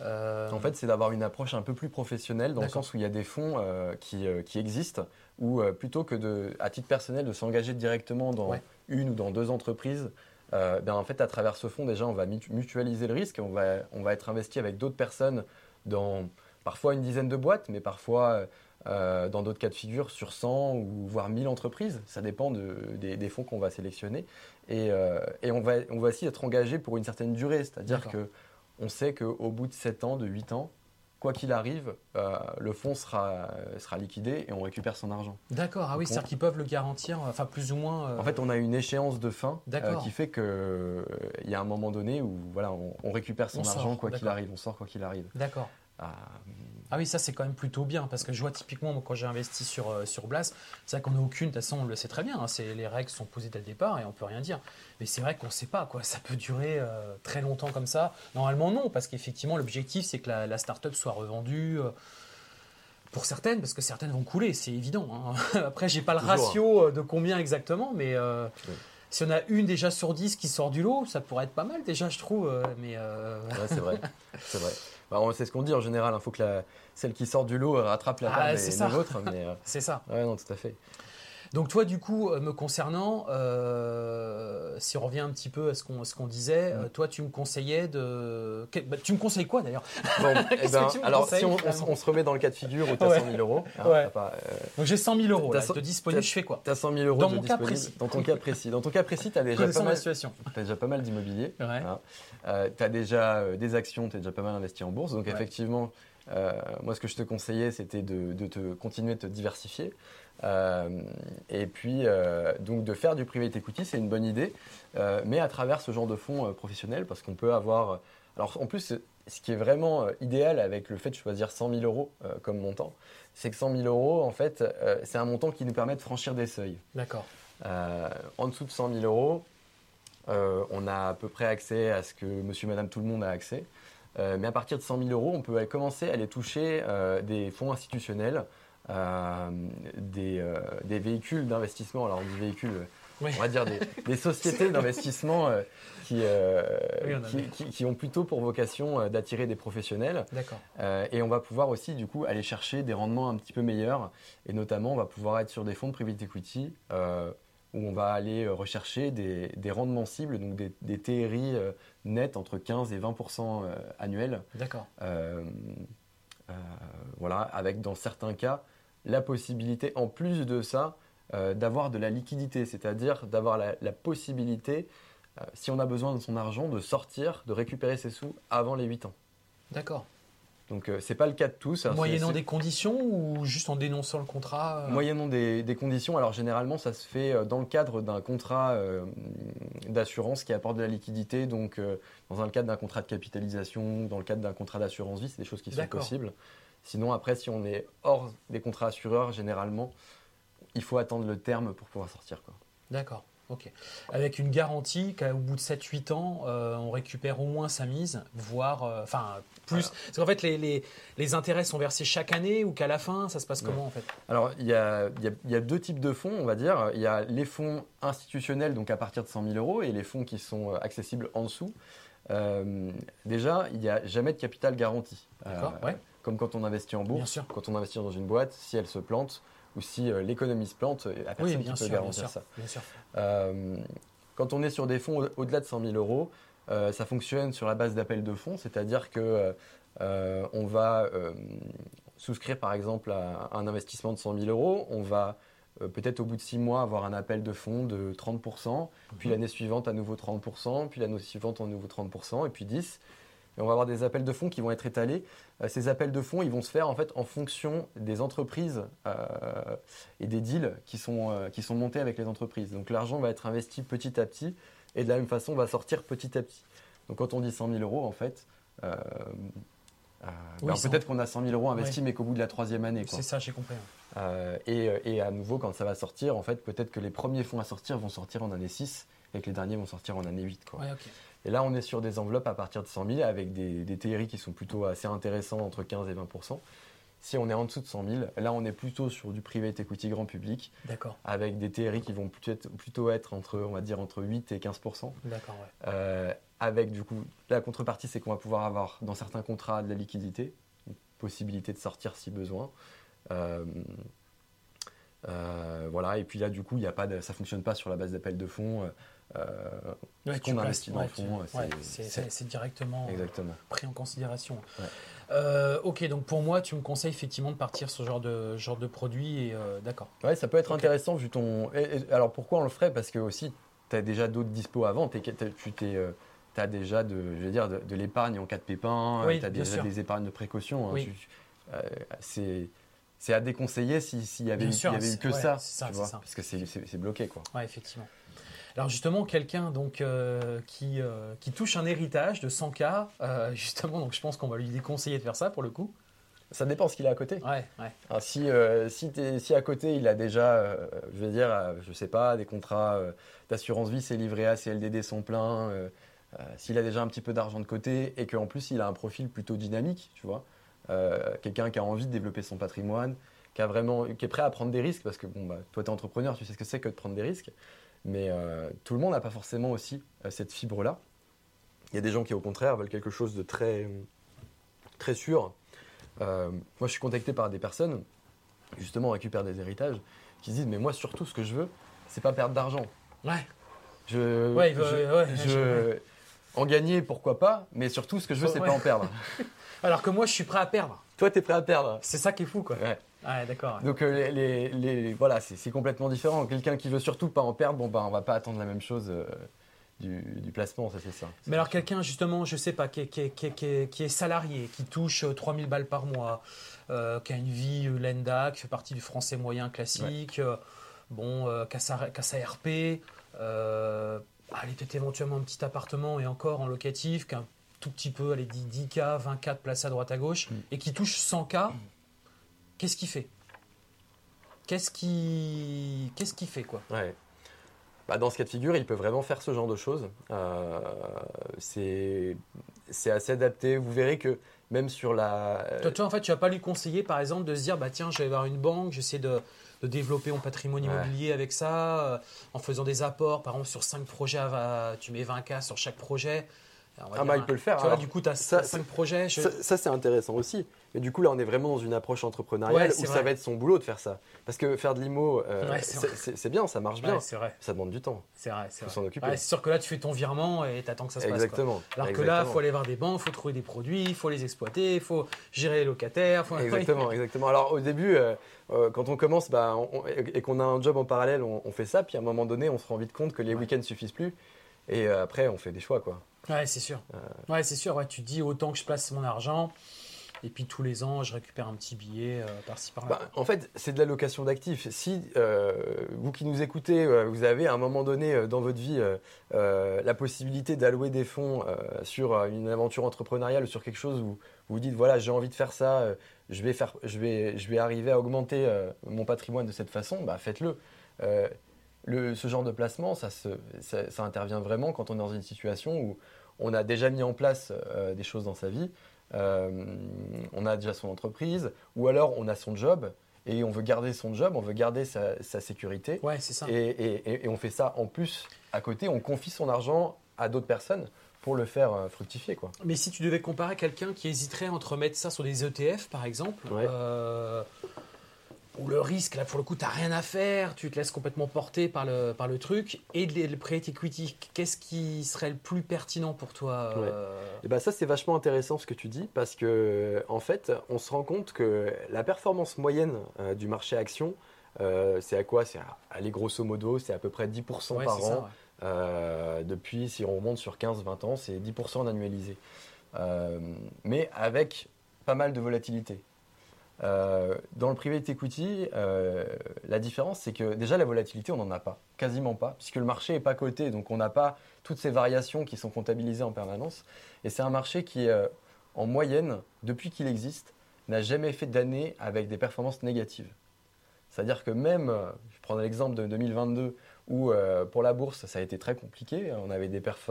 [SPEAKER 2] Euh, en fait, c'est d'avoir une approche un peu plus professionnelle, dans le sens où il y a des fonds euh, qui, euh, qui, existent, où plutôt que, de, à titre personnel, de s'engager directement dans une ou dans deux entreprises, ben, en fait, à travers ce fonds, déjà, on va mutualiser le risque, on va, on va être investi avec d'autres personnes dans parfois une dizaine de boîtes, mais parfois euh, dans d'autres cas de figure, sur 100 ou voire 1000 entreprises. Ça dépend des, fonds qu'on va sélectionner. Et, euh, on, va, on va aussi être engagé pour une certaine durée. C'est-à-dire qu'on sait qu'au bout de 7 ans, de 8 ans, quoi qu'il arrive, euh, le fonds sera, sera liquidé et on récupère son argent.
[SPEAKER 1] D'accord, ah oui, c'est-à-dire qu'ils peuvent le garantir, enfin plus ou moins.
[SPEAKER 2] En fait, on a une échéance de fin qui fait qu'il y a un moment donné où voilà, on, récupère son argent quoi qu'il arrive, on sort quoi qu'il arrive.
[SPEAKER 1] D'accord. Ah, ah oui, ça c'est quand même plutôt bien parce que je vois typiquement quand j'ai investi sur, euh, sur Blast, c'est vrai qu'on n'a aucune, de toute façon on le sait très bien, hein, les règles sont posées dès le départ et on peut rien dire. Mais c'est vrai qu'on ne sait pas, quoi. ça peut durer euh, très longtemps comme ça. Normalement non, parce qu'effectivement l'objectif c'est que la, la start-up soit revendue. Euh, pour certaines, parce que certaines vont couler, c'est évident. Hein. Après, j'ai pas le ratio de combien exactement, mais si on a une déjà sur 10 qui sort du lot, ça pourrait être pas mal déjà, je trouve. euh, mais euh,
[SPEAKER 2] Ouais, c'est vrai. c'est vrai. Bah, c'est ce qu'on dit en général. Il faut que la, celle qui sort du lot rattrape la
[SPEAKER 1] Ah,
[SPEAKER 2] vôtres. Mais, euh,
[SPEAKER 1] c'est ça.
[SPEAKER 2] ouais, non, tout à fait.
[SPEAKER 1] Donc toi, du coup, euh, me concernant, euh, si on revient un petit peu à ce qu'on disait,
[SPEAKER 2] Mm.
[SPEAKER 1] euh, toi, tu me conseillais de... que- bah, tu me conseilles quoi d'ailleurs?
[SPEAKER 2] Bon, eh ben,
[SPEAKER 1] tu
[SPEAKER 2] alors, si on, on,
[SPEAKER 1] finalement
[SPEAKER 2] on se remet dans le cas de figure où tu as
[SPEAKER 1] Ouais.
[SPEAKER 2] 100 000 euros, hein,
[SPEAKER 1] Ouais.
[SPEAKER 2] pas, euh,
[SPEAKER 1] Donc j'ai 100 000 euros là, de disponible, je fais quoi?
[SPEAKER 2] T'as 100 000 euros
[SPEAKER 1] Dans
[SPEAKER 2] de
[SPEAKER 1] mon cas
[SPEAKER 2] disponible.
[SPEAKER 1] précis.
[SPEAKER 2] Dans ton cas précis. Dans ton cas précis, tu as déjà, pas mal-
[SPEAKER 1] situation.
[SPEAKER 2] t'as déjà pas mal d'immobilier.
[SPEAKER 1] Ouais.
[SPEAKER 2] Ouais. tu as déjà des actions, tu es déjà pas mal investi en bourse. Donc effectivement, euh, moi ce que je te conseillais, c'était de, de te continuer de te diversifier. Euh, et puis, euh, donc de faire du private equity, c'est une bonne idée, euh, mais à travers ce genre de fonds professionnels, parce qu'on peut avoir... Alors en plus, ce qui est vraiment idéal avec le fait de choisir 100 000 euros comme montant, c'est que 100 000 euros, en fait, euh, c'est un montant qui nous permet de franchir des seuils.
[SPEAKER 1] D'accord.
[SPEAKER 2] Euh, en dessous de 100 000 euros, euh, on a à peu près accès à ce que monsieur, madame, tout le monde a accès. Mais à partir de 100 000 euros, on peut commencer à aller toucher des fonds institutionnels, euh, des, euh, des véhicules d'investissement. Alors, on dit véhicules,
[SPEAKER 1] Oui.
[SPEAKER 2] on va dire des, des sociétés d'investissement euh, qui,
[SPEAKER 1] Oui, on a
[SPEAKER 2] qui, qui- qui ont plutôt pour vocation d'attirer des professionnels. Et on va pouvoir aussi, du coup, aller chercher des rendements un petit peu meilleurs. Et notamment, on va pouvoir être sur des fonds de private equity où on va aller rechercher des, des rendements cibles, donc des, des TRI nets entre 15 et 20 euh, annuels.
[SPEAKER 1] D'accord.
[SPEAKER 2] Voilà, avec dans certains cas la possibilité, en plus de ça, euh, d'avoir de la liquidité, c'est-à-dire d'avoir la, la possibilité, euh, si on a besoin de son argent, de sortir, de récupérer ses sous avant les 8 ans.
[SPEAKER 1] D'accord.
[SPEAKER 2] Donc euh, c'est pas le cas de tous. hein,
[SPEAKER 1] Moyennant des conditions ou juste en dénonçant le contrat euh,
[SPEAKER 2] Moyennant des, des conditions, alors généralement ça se fait dans le cadre d'un contrat euh, d'assurance qui apporte de la liquidité, donc dans le cadre d'un contrat de capitalisation, dans le cadre d'un contrat d'assurance vie, c'est des choses qui sont possibles. Sinon après si on est hors des contrats assureurs, généralement il faut attendre le terme pour pouvoir sortir.
[SPEAKER 1] D'accord. Ok. Avec une garantie qu'au bout de 7-8 ans, euh, on récupère au moins sa mise, voire. euh, Enfin, plus.
[SPEAKER 2] Voilà.
[SPEAKER 1] Parce qu'en fait, les, les, les intérêts sont versés chaque année ou qu'à la fin, ça se passe comment en fait?
[SPEAKER 2] Alors, il y a, y y deux types de fonds, on va dire. Il y a les fonds institutionnels, donc à partir de 100 000 euros, et les fonds qui sont euh, accessibles en dessous. Euh, déjà, il n'y a jamais de capital garanti.
[SPEAKER 1] D'accord, ouais.
[SPEAKER 2] Comme quand on investit en bourse, quand on investit dans une boîte, si elle se plante ou si euh, l'économie se plante, n'y a personne
[SPEAKER 1] Oui,
[SPEAKER 2] qui peut
[SPEAKER 1] sûr, bien
[SPEAKER 2] garantir
[SPEAKER 1] sûr,
[SPEAKER 2] ça.
[SPEAKER 1] bien sûr.
[SPEAKER 2] Euh, quand on est sur des fonds au- au-delà de 100 000 euros, euh, ça fonctionne sur la base d'appel de fonds, c'est-à-dire que euh, euh, on va euh, souscrire par exemple à un investissement de 100 000 euros, on va euh, peut-être au bout de 6 mois avoir un appel de fonds de 30%, puis
[SPEAKER 1] Mhm.
[SPEAKER 2] l'année suivante à nouveau 30%, puis l'année suivante à nouveau 30%, et puis 10%. Et on va avoir des appels de fonds qui vont être étalés. Euh, ces appels de fonds, ils vont se faire en fait en fonction des entreprises euh, et des deals qui sont, euh, qui sont montés avec les entreprises. Donc l'argent va être investi petit à petit et de la même façon va sortir petit à petit. Donc quand on dit 100 000 euros, en fait,
[SPEAKER 1] Oui,
[SPEAKER 2] ben, peut-être qu'on a 100 000 euros investis, mais qu'au bout de la troisième année.
[SPEAKER 1] C'est ça, j'ai compris.
[SPEAKER 2] Euh, et, et à nouveau, quand ça va sortir, en fait, peut-être que les premiers fonds à sortir vont sortir en année 6 et que les derniers vont sortir en année 8. Quoi.
[SPEAKER 1] Ouais, ok.
[SPEAKER 2] Et là, on est sur des enveloppes à partir de 100 000 avec des, des TRI qui sont plutôt assez intéressants, entre 15 et 20% Si on est en dessous de 100 000, là, on est plutôt sur du private equity grand public
[SPEAKER 1] D'accord,
[SPEAKER 2] avec des TRI qui vont plutôt être, entre, on va dire, entre 8 et 15%
[SPEAKER 1] d'accord, ouais.
[SPEAKER 2] Euh, Avec, du coup, la contrepartie, c'est qu'on va pouvoir avoir, dans certains contrats, de la liquidité, une possibilité de sortir si besoin. Euh, euh, voilà, et puis là, du coup, il y a pas de, ça ne fonctionne pas sur la base d'appel de fonds. Euh,
[SPEAKER 1] Ouais,
[SPEAKER 2] qu'on investit dans le fonds, c'est-
[SPEAKER 1] directement euh,
[SPEAKER 2] exactement.
[SPEAKER 1] pris en considération. Euh, ok, donc pour moi, tu me conseilles effectivement de partir sur ce genre de, genre de produit. Et, euh, d'accord.
[SPEAKER 2] Ouais, ça peut être intéressant vu ton. et- et- alors pourquoi on le ferait? Parce que aussi, tu as déjà d'autres dispos avant. T'es- tu t'es, euh, as déjà de, je veux dire, de, de l'épargne en cas de pépin.
[SPEAKER 1] Oui,
[SPEAKER 2] tu as déjà
[SPEAKER 1] sûr.
[SPEAKER 2] des épargnes de précaution. hein.
[SPEAKER 1] Oui.
[SPEAKER 2] C'est. C'est à déconseiller si- s'il y avait, eu-
[SPEAKER 1] sûr,
[SPEAKER 2] y avait eu que
[SPEAKER 1] ouais,
[SPEAKER 2] ça,
[SPEAKER 1] c'est ça,
[SPEAKER 2] tu
[SPEAKER 1] c'est
[SPEAKER 2] vois,
[SPEAKER 1] ça.
[SPEAKER 2] parce que c'est bloqué quoi.
[SPEAKER 1] Ouais, effectivement. Alors justement, quelqu'un donc euh, qui, euh, qui touche un héritage de 100K, euh, justement, donc je pense qu'on va lui déconseiller de faire ça pour le coup.
[SPEAKER 2] Ça dépend ce qu'il a à côté.
[SPEAKER 1] Ouais, ouais.
[SPEAKER 2] Alors, si, si, à côté il a déjà, je veux dire, je sais pas, des contrats d'assurance vie, ses livrets A, ses LDD sont pleins, s'il a déjà un petit peu d'argent de côté et qu'en plus il a un profil plutôt dynamique, tu vois, quelqu'un qui a envie de développer son patrimoine, qui, a vraiment, qui est prêt à prendre des risques, parce que bon, bah, toi tu es entrepreneur, tu sais ce que c'est que de prendre des risques. Mais euh, tout le monde n'a pas forcément aussi euh, cette fibre-là. Il y a des gens qui, au contraire, veulent quelque chose de très, très sûr. Euh, moi, je suis contacté par des personnes, justement, récupèrent des héritages, qui se disent Mais moi, surtout, ce que je veux, c'est pas perdre d'argent.
[SPEAKER 1] Ouais.
[SPEAKER 2] Je,
[SPEAKER 1] Ouais, ouais,
[SPEAKER 2] je- en gagner, pourquoi pas, mais surtout, ce que je veux, c'est pas en perdre.
[SPEAKER 1] Alors que moi, je suis prêt à perdre.
[SPEAKER 2] Toi, tu es prêt à perdre.
[SPEAKER 1] C'est ça qui est fou, quoi. D'accord.
[SPEAKER 2] Donc, euh, les, les- les- voilà, c'est complètement différent. Quelqu'un qui veut surtout pas en perdre, bon, bah, on va pas attendre la même chose euh, du, du placement, ça c'est ça.
[SPEAKER 1] Mais alors quelqu'un justement, je sais pas, qui est, qui est- qui est- qui est- qui est salarié, qui touche euh, 3000 balles par mois, euh, qui a une vie euh, lenda, qui fait partie du français moyen classique, euh, bon, euh, qui a sa, qui a sa RP, euh, allez peut-être éventuellement un petit appartement et encore en locatif, qui a un tout petit peu, allez 10, 10K, 20K de place à droite à gauche,
[SPEAKER 2] Mm.
[SPEAKER 1] et qui touche 100K, qu'est-ce qu'il fait? Qu'est-ce qui qu'est-ce qu'il fait quoi?
[SPEAKER 2] Ouais. Bah, dans ce cas de figure, il peut vraiment faire ce genre de choses. Euh, c'est c'est assez adapté. Vous verrez que même sur la.
[SPEAKER 1] Toi, toi, en fait, tu vas pas lui conseiller, par exemple, de se dire, bah tiens, je vais voir une banque, j'essaie de, de développer mon patrimoine
[SPEAKER 2] Ouais.
[SPEAKER 1] immobilier avec ça, euh, en faisant des apports, par exemple, sur 5 projets, tu mets 20K sur chaque projet.
[SPEAKER 2] Ah, bah, il peut le faire.
[SPEAKER 1] Tu vois,
[SPEAKER 2] Alors,
[SPEAKER 1] du coup, tu as
[SPEAKER 2] ça,
[SPEAKER 1] 5 projets. je-
[SPEAKER 2] Ça, ça, c'est intéressant aussi. Mais du coup, là, on est vraiment dans une approche entrepreneuriale
[SPEAKER 1] Ouais,
[SPEAKER 2] où ça va être son boulot de faire ça. Parce que faire de l'IMO, euh,
[SPEAKER 1] Ouais, c'est
[SPEAKER 2] bien, ça marche bien.
[SPEAKER 1] Ouais, c'est vrai,
[SPEAKER 2] Ça demande du temps.
[SPEAKER 1] c'est vrai. C'est c'est sûr que là, tu fais ton virement et tu attends que ça se passe. quoi.
[SPEAKER 2] Exactement.
[SPEAKER 1] Alors que là, il
[SPEAKER 2] Exactement.
[SPEAKER 1] faut aller voir des banques, il faut trouver des produits, il faut les exploiter, il faut gérer les locataires. faut-
[SPEAKER 2] Exactement, exactement. Alors au début, euh, euh, quand on commence bah, on- et qu'on a un job en parallèle, on, on fait ça. Puis à un moment donné, on se rend vite compte que les week-ends suffisent plus. Et après, on fait des choix, quoi.
[SPEAKER 1] Ouais, c'est sûr.
[SPEAKER 2] Euh.
[SPEAKER 1] Ouais, c'est sûr. Ouais, tu te dis autant que je place mon argent. Et puis tous les ans, je récupère un petit billet euh, par-ci par-là.
[SPEAKER 2] Bah, en fait, c'est de la location d'actifs. Si euh, vous qui nous écoutez, euh, vous avez à un moment donné euh, dans votre vie euh, euh, la possibilité d'allouer des fonds euh, sur euh, une aventure entrepreneuriale ou sur quelque chose où vous vous dites voilà j'ai envie de faire ça, euh, je vais faire, je vais, je vais arriver à augmenter euh, mon patrimoine de cette façon, bah, faites-le. Le- ce genre de placement, ça, se- ça, ça intervient vraiment quand on est dans une situation où on a déjà mis en place euh, des choses dans sa vie. Euh, on a déjà son entreprise, ou alors on a son job et on veut garder son job, on veut garder sa, sa sécurité.
[SPEAKER 1] Ouais, c'est ça.
[SPEAKER 2] Et, et- et- et on fait ça en plus à côté, on confie son argent à d'autres personnes pour le faire euh, fructifier. Quoi.
[SPEAKER 1] Mais si tu devais comparer quelqu'un qui hésiterait entre mettre ça sur des ETF, par exemple,
[SPEAKER 2] Ouais.
[SPEAKER 1] Où le risque, là, pour le coup, tu n'as rien à faire, tu te laisses complètement porter par le, par le truc, et le, private equity, qu'est-ce qui serait le plus pertinent pour toi euh,
[SPEAKER 2] Et ben ça c'est vachement intéressant ce que tu dis parce que en fait on se rend compte que la performance moyenne euh, du marché action euh, c'est à quoi? C'est à, allez, grosso modo c'est à peu près 10%
[SPEAKER 1] ouais,
[SPEAKER 2] par an.
[SPEAKER 1] ça, ouais.
[SPEAKER 2] Depuis, si on remonte sur 15-20 ans, c'est 10% annualisé. Mais avec pas mal de volatilité. Euh, dans le private equity, euh, la différence, c'est que déjà la volatilité, on n'en a pas, quasiment pas, puisque le marché n'est pas coté, donc on n'a pas toutes ces variations qui sont comptabilisées en permanence. Et c'est un marché qui, euh, en moyenne, depuis qu'il existe, n'a jamais fait d'année avec des performances négatives. C'est-à-dire que même, euh, je prends l'exemple de 2022, où pour la bourse, ça a été très compliqué, on avait des perfs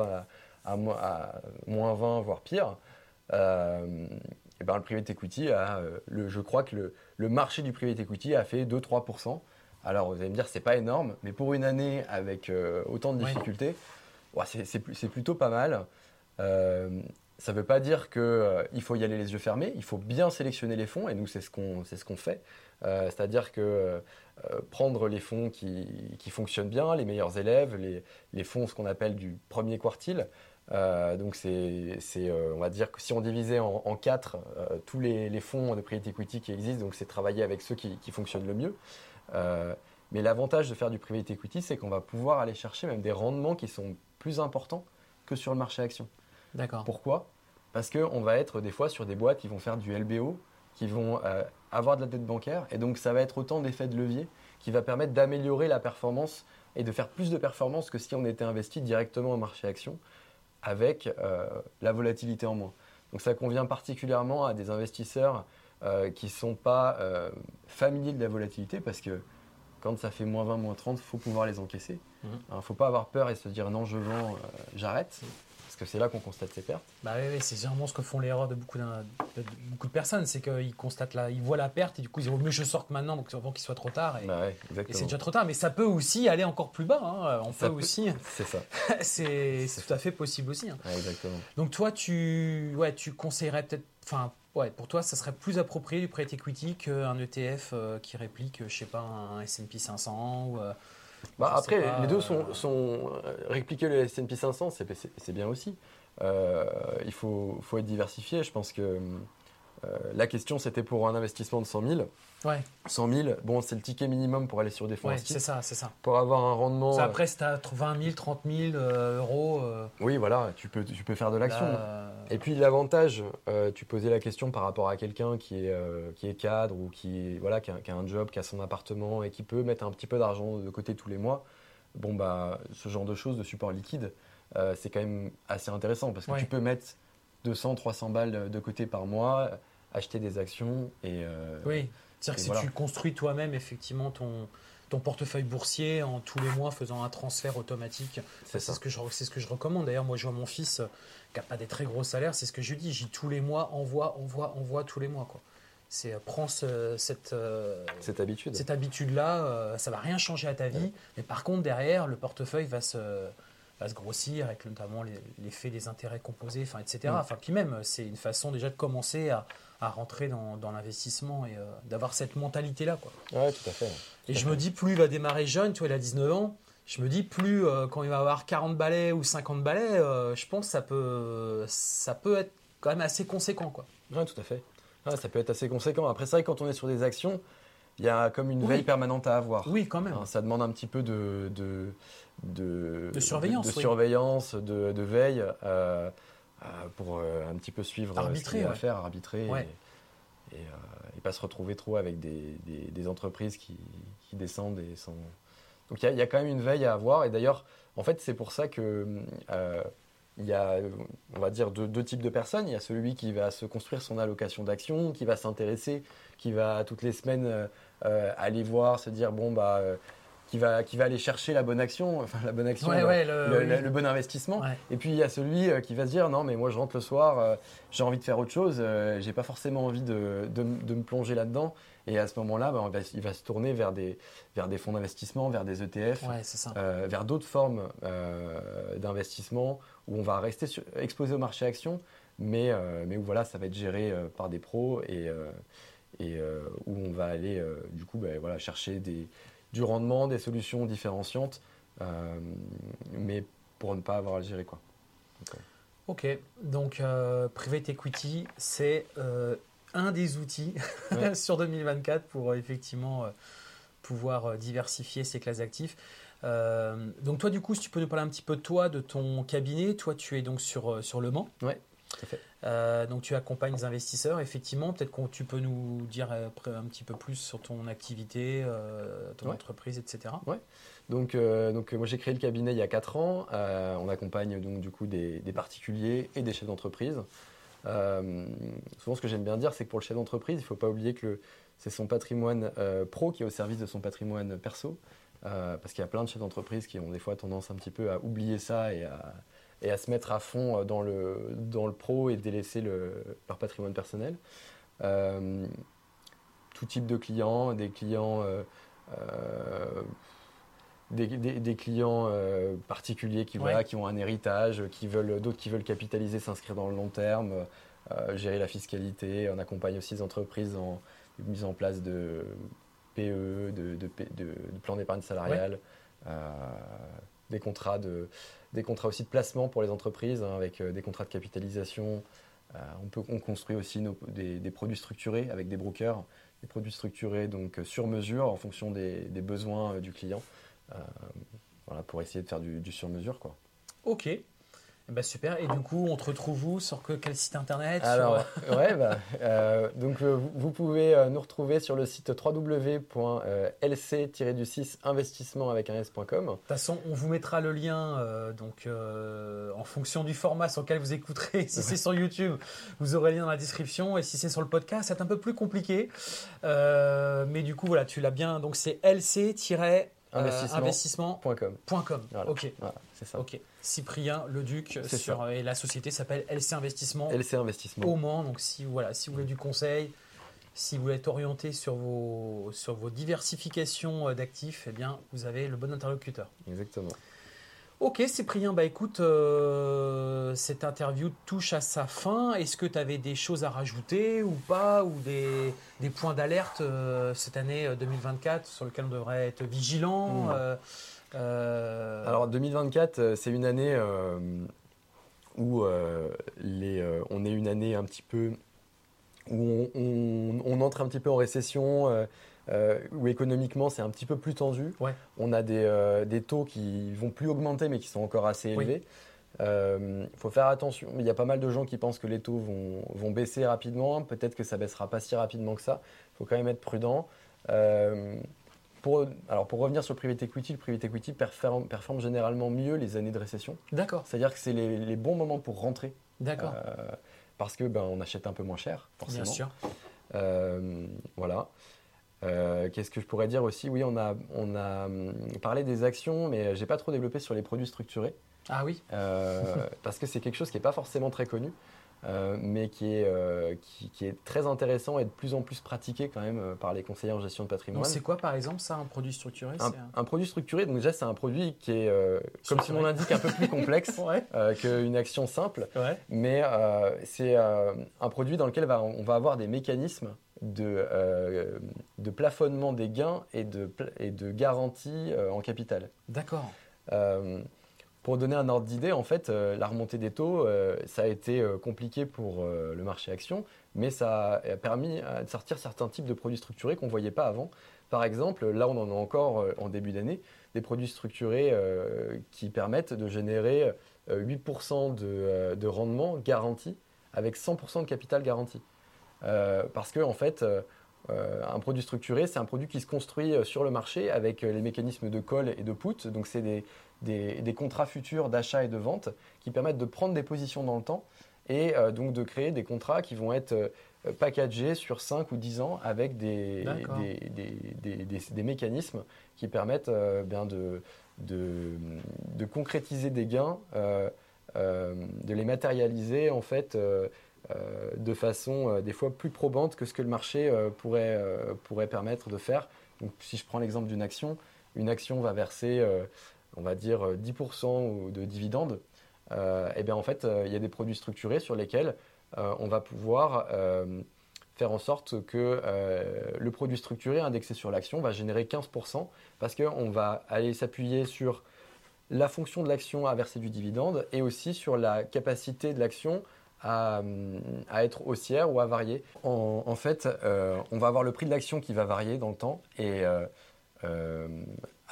[SPEAKER 2] à moins 20, voire pire. Ben, le private equity, a, euh, le, je crois que le, le marché du private equity a fait 2-3%. Alors vous allez me dire, c'est pas énorme, mais pour une année avec euh, autant de difficultés, ouais, c'est- plutôt pas mal. Euh, ça ne veut pas dire qu'il faut y aller les yeux fermés, il faut bien sélectionner les fonds, et nous c'est ce qu'on c'est ce qu'on fait. C'est-à-dire que prendre les fonds qui, qui fonctionnent bien, les meilleurs élèves, les, les fonds, ce qu'on appelle du premier quartile. Euh, donc, c'est, euh, on va dire que si on divisait en, en quatre euh, tous les, les fonds de private equity qui existent, donc c'est travailler avec ceux qui, qui fonctionnent le mieux. Euh, mais l'avantage de faire du private equity, c'est qu'on va pouvoir aller chercher même des rendements qui sont plus importants que sur le marché action.
[SPEAKER 1] D'accord.
[SPEAKER 2] Pourquoi? Parce qu'on va être des fois sur des boîtes qui vont faire du LBO, qui vont avoir de la dette bancaire, et donc ça va être autant d'effets de levier qui va permettre d'améliorer la performance et de faire plus de performance que si on était investi directement au marché action avec euh, la volatilité en moins. Donc ça convient particulièrement à des investisseurs euh, qui ne sont pas euh, familiers de la volatilité parce que quand ça fait moins 20, moins 30, il faut pouvoir les encaisser. Il
[SPEAKER 1] Mhm.
[SPEAKER 2] ne faut pas avoir peur et se dire non, je vends, euh, j'arrête. Que c'est là qu'on constate ses pertes.
[SPEAKER 1] Bah oui, oui, c'est généralement ce que font l'erreur de beaucoup, de, de beaucoup de personnes, c'est qu'ils constatent là, ils voient la perte et du coup ils disent, oh, mais je sorte maintenant, donc avant qu'il soit trop tard. Et,
[SPEAKER 2] Bah ouais,
[SPEAKER 1] et
[SPEAKER 2] exactement.
[SPEAKER 1] c'est déjà trop tard, mais ça peut aussi aller encore plus bas. hein. On
[SPEAKER 2] Ça
[SPEAKER 1] peut
[SPEAKER 2] peut-
[SPEAKER 1] aussi,
[SPEAKER 2] C'est ça,
[SPEAKER 1] c'est tout à fait possible aussi. hein.
[SPEAKER 2] Ouais, exactement.
[SPEAKER 1] Donc toi, tu, ouais, tu conseillerais peut-être, enfin, ouais, pour toi, ça serait plus approprié du prêt equity qu'un ETF euh, qui réplique, je sais pas, un S&P 500 ou. euh,
[SPEAKER 2] Bah, après,
[SPEAKER 1] pas,
[SPEAKER 2] les deux
[SPEAKER 1] euh,
[SPEAKER 2] sont, sont euh, répliquer le S&P 500, c'est bien aussi. Euh, il faut, faut être diversifié. Je pense que euh, la question, c'était pour un investissement de 100 000.
[SPEAKER 1] Ouais,
[SPEAKER 2] 100 000, bon, c'est le ticket minimum pour aller sur des fonds
[SPEAKER 1] ouais, c'est ça, c'est ça.
[SPEAKER 2] Pour avoir un rendement.
[SPEAKER 1] Ça, après, si t'as 20 000, 30 000 euh, euros. euh,
[SPEAKER 2] Oui, voilà, tu peux, tu peux faire de l'action.
[SPEAKER 1] euh,
[SPEAKER 2] Et puis l'avantage, euh, tu posais la question par rapport à quelqu'un qui est, euh, qui est cadre ou qui, voilà, qui, a, qui a un job, qui a son appartement et qui peut mettre un petit peu d'argent de côté tous les mois. Bon, bah, ce genre de choses, de support liquide, euh, c'est quand même assez intéressant parce que
[SPEAKER 1] Ouais.
[SPEAKER 2] tu peux mettre 200, 300 balles de côté par mois, acheter des actions et. euh,
[SPEAKER 1] Oui, c'est-à-dire que si
[SPEAKER 2] voilà.
[SPEAKER 1] tu construis toi-même effectivement ton, ton portefeuille boursier en tous les mois faisant un transfert automatique,
[SPEAKER 2] C'est ça.
[SPEAKER 1] ce que je ce que je recommande. D'ailleurs, moi je vois mon fils euh, qui n'a pas des très gros salaires, c'est ce que je lui dis, j'ai tous les mois envoie, envoie, envoie tous les mois quoi. C'est euh, prends ce- cette euh,
[SPEAKER 2] Cette habitude.
[SPEAKER 1] cette habitude-là, euh, ça va rien changer à ta vie, mais par contre derrière le portefeuille va se va se grossir avec notamment l'effet des intérêts composés, enfin etc.
[SPEAKER 2] Mm.
[SPEAKER 1] Enfin puis même c'est une façon déjà de commencer à, à rentrer dans, dans l'investissement et euh, d'avoir cette mentalité là quoi.
[SPEAKER 2] Ouais, tout à fait.
[SPEAKER 1] Et
[SPEAKER 2] à
[SPEAKER 1] je me dis plus il va démarrer jeune, tu vois il a 19 ans. Je me dis plus euh, quand il va avoir 40 balais ou 50 balais, euh, je pense que ça peut ça peut être quand même assez conséquent quoi.
[SPEAKER 2] Ouais, tout à fait. Ouais, ça peut être assez conséquent. Après, c'est vrai que quand on est sur des actions, il y a comme une
[SPEAKER 1] Oui.
[SPEAKER 2] veille permanente à avoir.
[SPEAKER 1] Oui quand même.
[SPEAKER 2] Hein, ça demande un petit peu de, de, de,
[SPEAKER 1] De surveillance,
[SPEAKER 2] de,
[SPEAKER 1] oui.
[SPEAKER 2] surveillance, de, de veille pour euh, un petit peu suivre euh, ce
[SPEAKER 1] Arbitrer,
[SPEAKER 2] qu'il
[SPEAKER 1] ouais.
[SPEAKER 2] faire, arbitrer
[SPEAKER 1] Ouais.
[SPEAKER 2] et, et, euh, et pas se retrouver trop avec des, des- des entreprises qui, qui descendent et sont. Donc il y, a- il y a quand même une veille à avoir et d'ailleurs, en fait, c'est pour ça que euh, il y a, on va dire, deux, deux types de personnes. Il y a celui qui va se construire son allocation d'actions, qui va s'intéresser, qui va toutes les semaines euh, euh, aller voir, se dire bon bah, euh, qui va qui va aller chercher la bonne action, enfin la bonne action,
[SPEAKER 1] Ouais,
[SPEAKER 2] le,
[SPEAKER 1] ouais, le-
[SPEAKER 2] le-
[SPEAKER 1] oui.
[SPEAKER 2] le- le bon investissement.
[SPEAKER 1] Ouais.
[SPEAKER 2] Et puis il y a celui euh, qui va se dire non mais moi je rentre le soir, euh, j'ai envie de faire autre chose, euh, j'ai pas forcément envie de, de de me plonger là-dedans. Et à ce moment-là, bah, il va se tourner vers des vers des fonds d'investissement, vers des ETF. Euh, vers d'autres formes d'investissement où on va rester sur- exposé au marché action, mais, mais où voilà, ça va être géré par des pros et, et où on va aller du coup ben, voilà, chercher des, du rendement, des solutions différenciantes, euh, mais pour ne pas avoir à le gérer. Quoi. Donc,
[SPEAKER 1] Ok, donc euh, Private Equity, c'est euh, un des outils
[SPEAKER 2] Ouais.
[SPEAKER 1] sur 2024 pour euh, effectivement pouvoir diversifier ses classes d'actifs. Donc toi, du coup, si tu peux nous parler un petit peu de toi, de ton cabinet, toi, tu es donc sur, sur Le Mans.
[SPEAKER 2] Ouais.
[SPEAKER 1] Euh, donc tu accompagnes les investisseurs, effectivement. Peut-être que tu peux nous dire euh, un petit peu plus sur ton activité, euh, ton
[SPEAKER 2] Ouais.
[SPEAKER 1] entreprise, etc.
[SPEAKER 2] Donc, euh, donc euh, moi j'ai créé le cabinet il y a 4 ans. On accompagne donc du coup des, des particuliers et des chefs d'entreprise. Souvent ce que j'aime bien dire c'est que pour le chef d'entreprise il ne faut pas oublier que c'est son patrimoine pro qui est au service de son patrimoine perso. Parce qu'il y a plein de chefs d'entreprise qui ont des fois tendance un petit peu à oublier ça et à, et à se mettre à fond euh, dans le, dans le pro et délaisser le- leur patrimoine personnel. Euh, tout type de clients, des clients euh, euh, des, des- des clients particuliers qui, voilà, qui ont un héritage, qui veulent, d'autres qui veulent capitaliser, s'inscrire dans le long terme, gérer la fiscalité. On accompagne aussi les entreprises en mise en place de PE, de, de, de- de plans d'épargne salariale, des, contrats de, des contrats aussi de placement pour les entreprises, hein, avec euh, des contrats de capitalisation. Euh, on, peut, on construit aussi des, produits structurés avec des brokers, des produits structurés donc euh, sur mesure en fonction des, besoins du client. Voilà, pour essayer de faire du, du sur-mesure. Quoi.
[SPEAKER 1] Ok. Ben, super. Et du coup, on te retrouve où? Sur que- quel site internet? Sur-
[SPEAKER 2] Alors, ouais, bah, euh, donc, euh, vous, pouvez euh, nous retrouver sur le site www.lc-investissement avec un s.com.
[SPEAKER 1] De toute façon, on vous mettra le lien euh, donc, euh, en fonction du format sur lequel vous écouterez. Si c'est sur YouTube, vous aurez le lien dans la description. Et si c'est sur le podcast, c'est un peu plus compliqué. Euh, mais du coup, voilà, tu l'as bien. Donc, c'est lc-investissement.com.
[SPEAKER 2] Investissement.com. Voilà.
[SPEAKER 1] Ok.
[SPEAKER 2] Voilà, c'est ça.
[SPEAKER 1] Ok. Cyprien Leduc sur, et la société s'appelle LC Investissement.
[SPEAKER 2] LC Investissement.
[SPEAKER 1] Au Mans. Donc si voilà, si vous voulez du conseil, si vous êtes orienté sur vos, sur vos diversifications euh, d'actifs, eh bien, vous avez le bon interlocuteur.
[SPEAKER 2] Exactement.
[SPEAKER 1] Ok, Cyprien, bah écoute, euh, cette interview touche à sa fin. Est-ce que tu avais des choses à rajouter ou pas, ou des, des points d'alerte euh, cette année 2024 sur lesquels on devrait être vigilant.
[SPEAKER 2] Alors 2024, c'est une année où les, on est une année un petit peu où on, entre un petit peu en récession, euh, euh, où économiquement c'est un petit peu plus tendu. On a euh, des, taux qui vont plus augmenter mais qui sont encore assez élevés. Il faut faire attention. Il y a pas mal de gens qui pensent que les taux vont, baisser rapidement. Peut-être que ça baissera pas si rapidement que ça. Il faut quand même être prudent. Pour, alors pour revenir sur le private equity, le private equity performe, généralement mieux les années de récession.
[SPEAKER 1] D'accord.
[SPEAKER 2] C'est-à-dire que c'est les, les, bons moments pour rentrer.
[SPEAKER 1] D'accord
[SPEAKER 2] parce que ben, on achète un peu moins cher, forcément.
[SPEAKER 1] Bien sûr.
[SPEAKER 2] Euh, voilà. Euh, qu'est-ce que je pourrais dire aussi? Oui, on a, on a hum, parlé des actions, mais j'ai pas trop développé sur les produits structurés.
[SPEAKER 1] Ah oui
[SPEAKER 2] euh, Parce que c'est quelque chose qui n'est pas forcément très connu. Euh, mais qui est, euh, qui, est très intéressant et de plus en plus pratiqué quand même euh, par les conseillers en gestion de patrimoine.
[SPEAKER 1] C'est quoi par exemple ça, un produit structuré
[SPEAKER 2] un, produit structuré, donc déjà c'est un produit qui est, comme son nom l'indique, un peu plus complexe qu'une action simple, mais c'est un produit dans lequel on va avoir des mécanismes de, de plafonnement des gains et de, et de garantie en capital.
[SPEAKER 1] D'accord.
[SPEAKER 2] Pour donner un ordre d'idée, en fait, euh, la remontée des taux, euh, ça a été euh, compliqué pour le marché action, mais ça a permis de sortir certains types de produits structurés qu'on ne voyait pas avant. Par exemple, là, on en a encore en début d'année, des produits structurés qui permettent de générer 8% de, de, rendement garanti avec 100% de capital garanti. parce que, en fait, un produit structuré, c'est un produit qui se construit sur le marché avec les mécanismes de call et de put. Donc, c'est des, des, contrats futurs d'achat et de vente qui permettent de prendre des positions dans le temps et euh, donc de créer des contrats qui vont être euh, packagés sur 5 ou 10 ans avec des, des, mécanismes qui permettent euh, bien de, de, concrétiser des gains, de les matérialiser en fait de façon des fois plus probante que ce que le marché pourrait, pourrait permettre de faire. Donc, si je prends l'exemple d'une action, une action va verser on va dire 10% euh, de dividendes, et euh, eh bien en fait, euh, il y a des produits structurés sur lesquels on va pouvoir faire en sorte que le produit structuré indexé sur l'action va générer 15% parce qu'on va aller s'appuyer sur la fonction de l'action à verser du dividende et aussi sur la capacité de l'action à, être haussière ou à varier. En, fait, on va avoir le prix de l'action qui va varier dans le temps et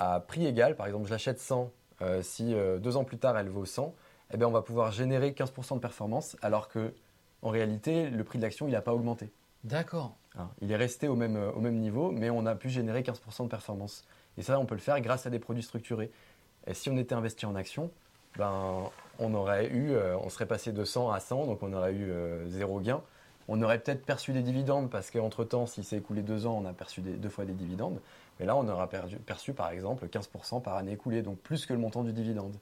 [SPEAKER 2] à prix égal, par exemple je l'achète 100, euh, si euh, deux ans plus tard elle vaut 100, eh bien, on va pouvoir générer 15% de performance alors que en réalité le prix de l'action il n'a pas augmenté.
[SPEAKER 1] D'accord.
[SPEAKER 2] Hein, il est resté au même, au même niveau mais on a pu générer 15% de performance. Et ça on peut le faire grâce à des produits structurés. Et si on était investi en action, ben, on aurait eu, euh, on serait passé de 100 à 100, donc on aurait eu zéro gain. On aurait peut-être perçu des dividendes parce qu'entre-temps, s'il s'est écoulé deux ans, on a perçu deux fois des dividendes. Mais là, on aura perçu par exemple 15% par année écoulée, donc plus que le montant du dividende.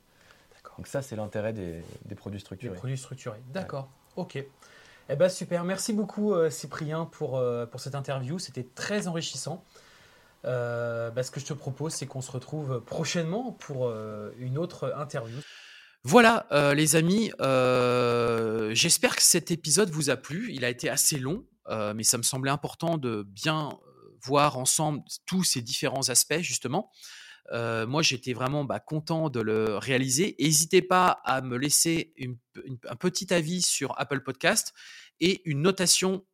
[SPEAKER 2] Donc ça, c'est l'intérêt des, produits structurés.
[SPEAKER 1] Des produits structurés, d'accord. Ok. Eh ben super, merci beaucoup euh, Cyprien pour, euh, pour cette interview, c'était très enrichissant. Euh, bah, ce que je te propose, c'est qu'on se retrouve prochainement pour une autre interview. Voilà, les amis, j'espère que cet épisode vous a plu. Il a été assez long, mais ça me semblait important de bien voir ensemble tous ces différents aspects, justement. Euh, moi, j'étais vraiment bah, content de le réaliser. N'hésitez pas à me laisser un petit avis sur Apple Podcast et une notation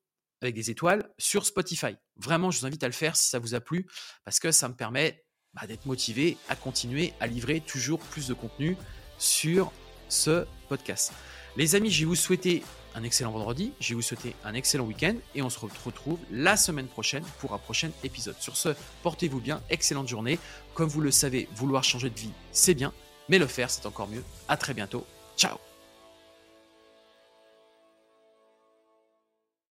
[SPEAKER 1] avec des étoiles sur Spotify. Vraiment, je vous invite à le faire si ça vous a plu, parce que ça me permet bah, d'être motivé à continuer à livrer toujours plus de contenu sur ce podcast. Les amis, je vais vous souhaiter un excellent vendredi, je vous souhaiter un excellent week-end et on se retrouve la semaine prochaine pour un prochain épisode. Sur ce, portez-vous bien, excellente journée. Comme vous le savez, vouloir changer de vie, c'est bien, mais le faire, c'est encore mieux. À très bientôt. Ciao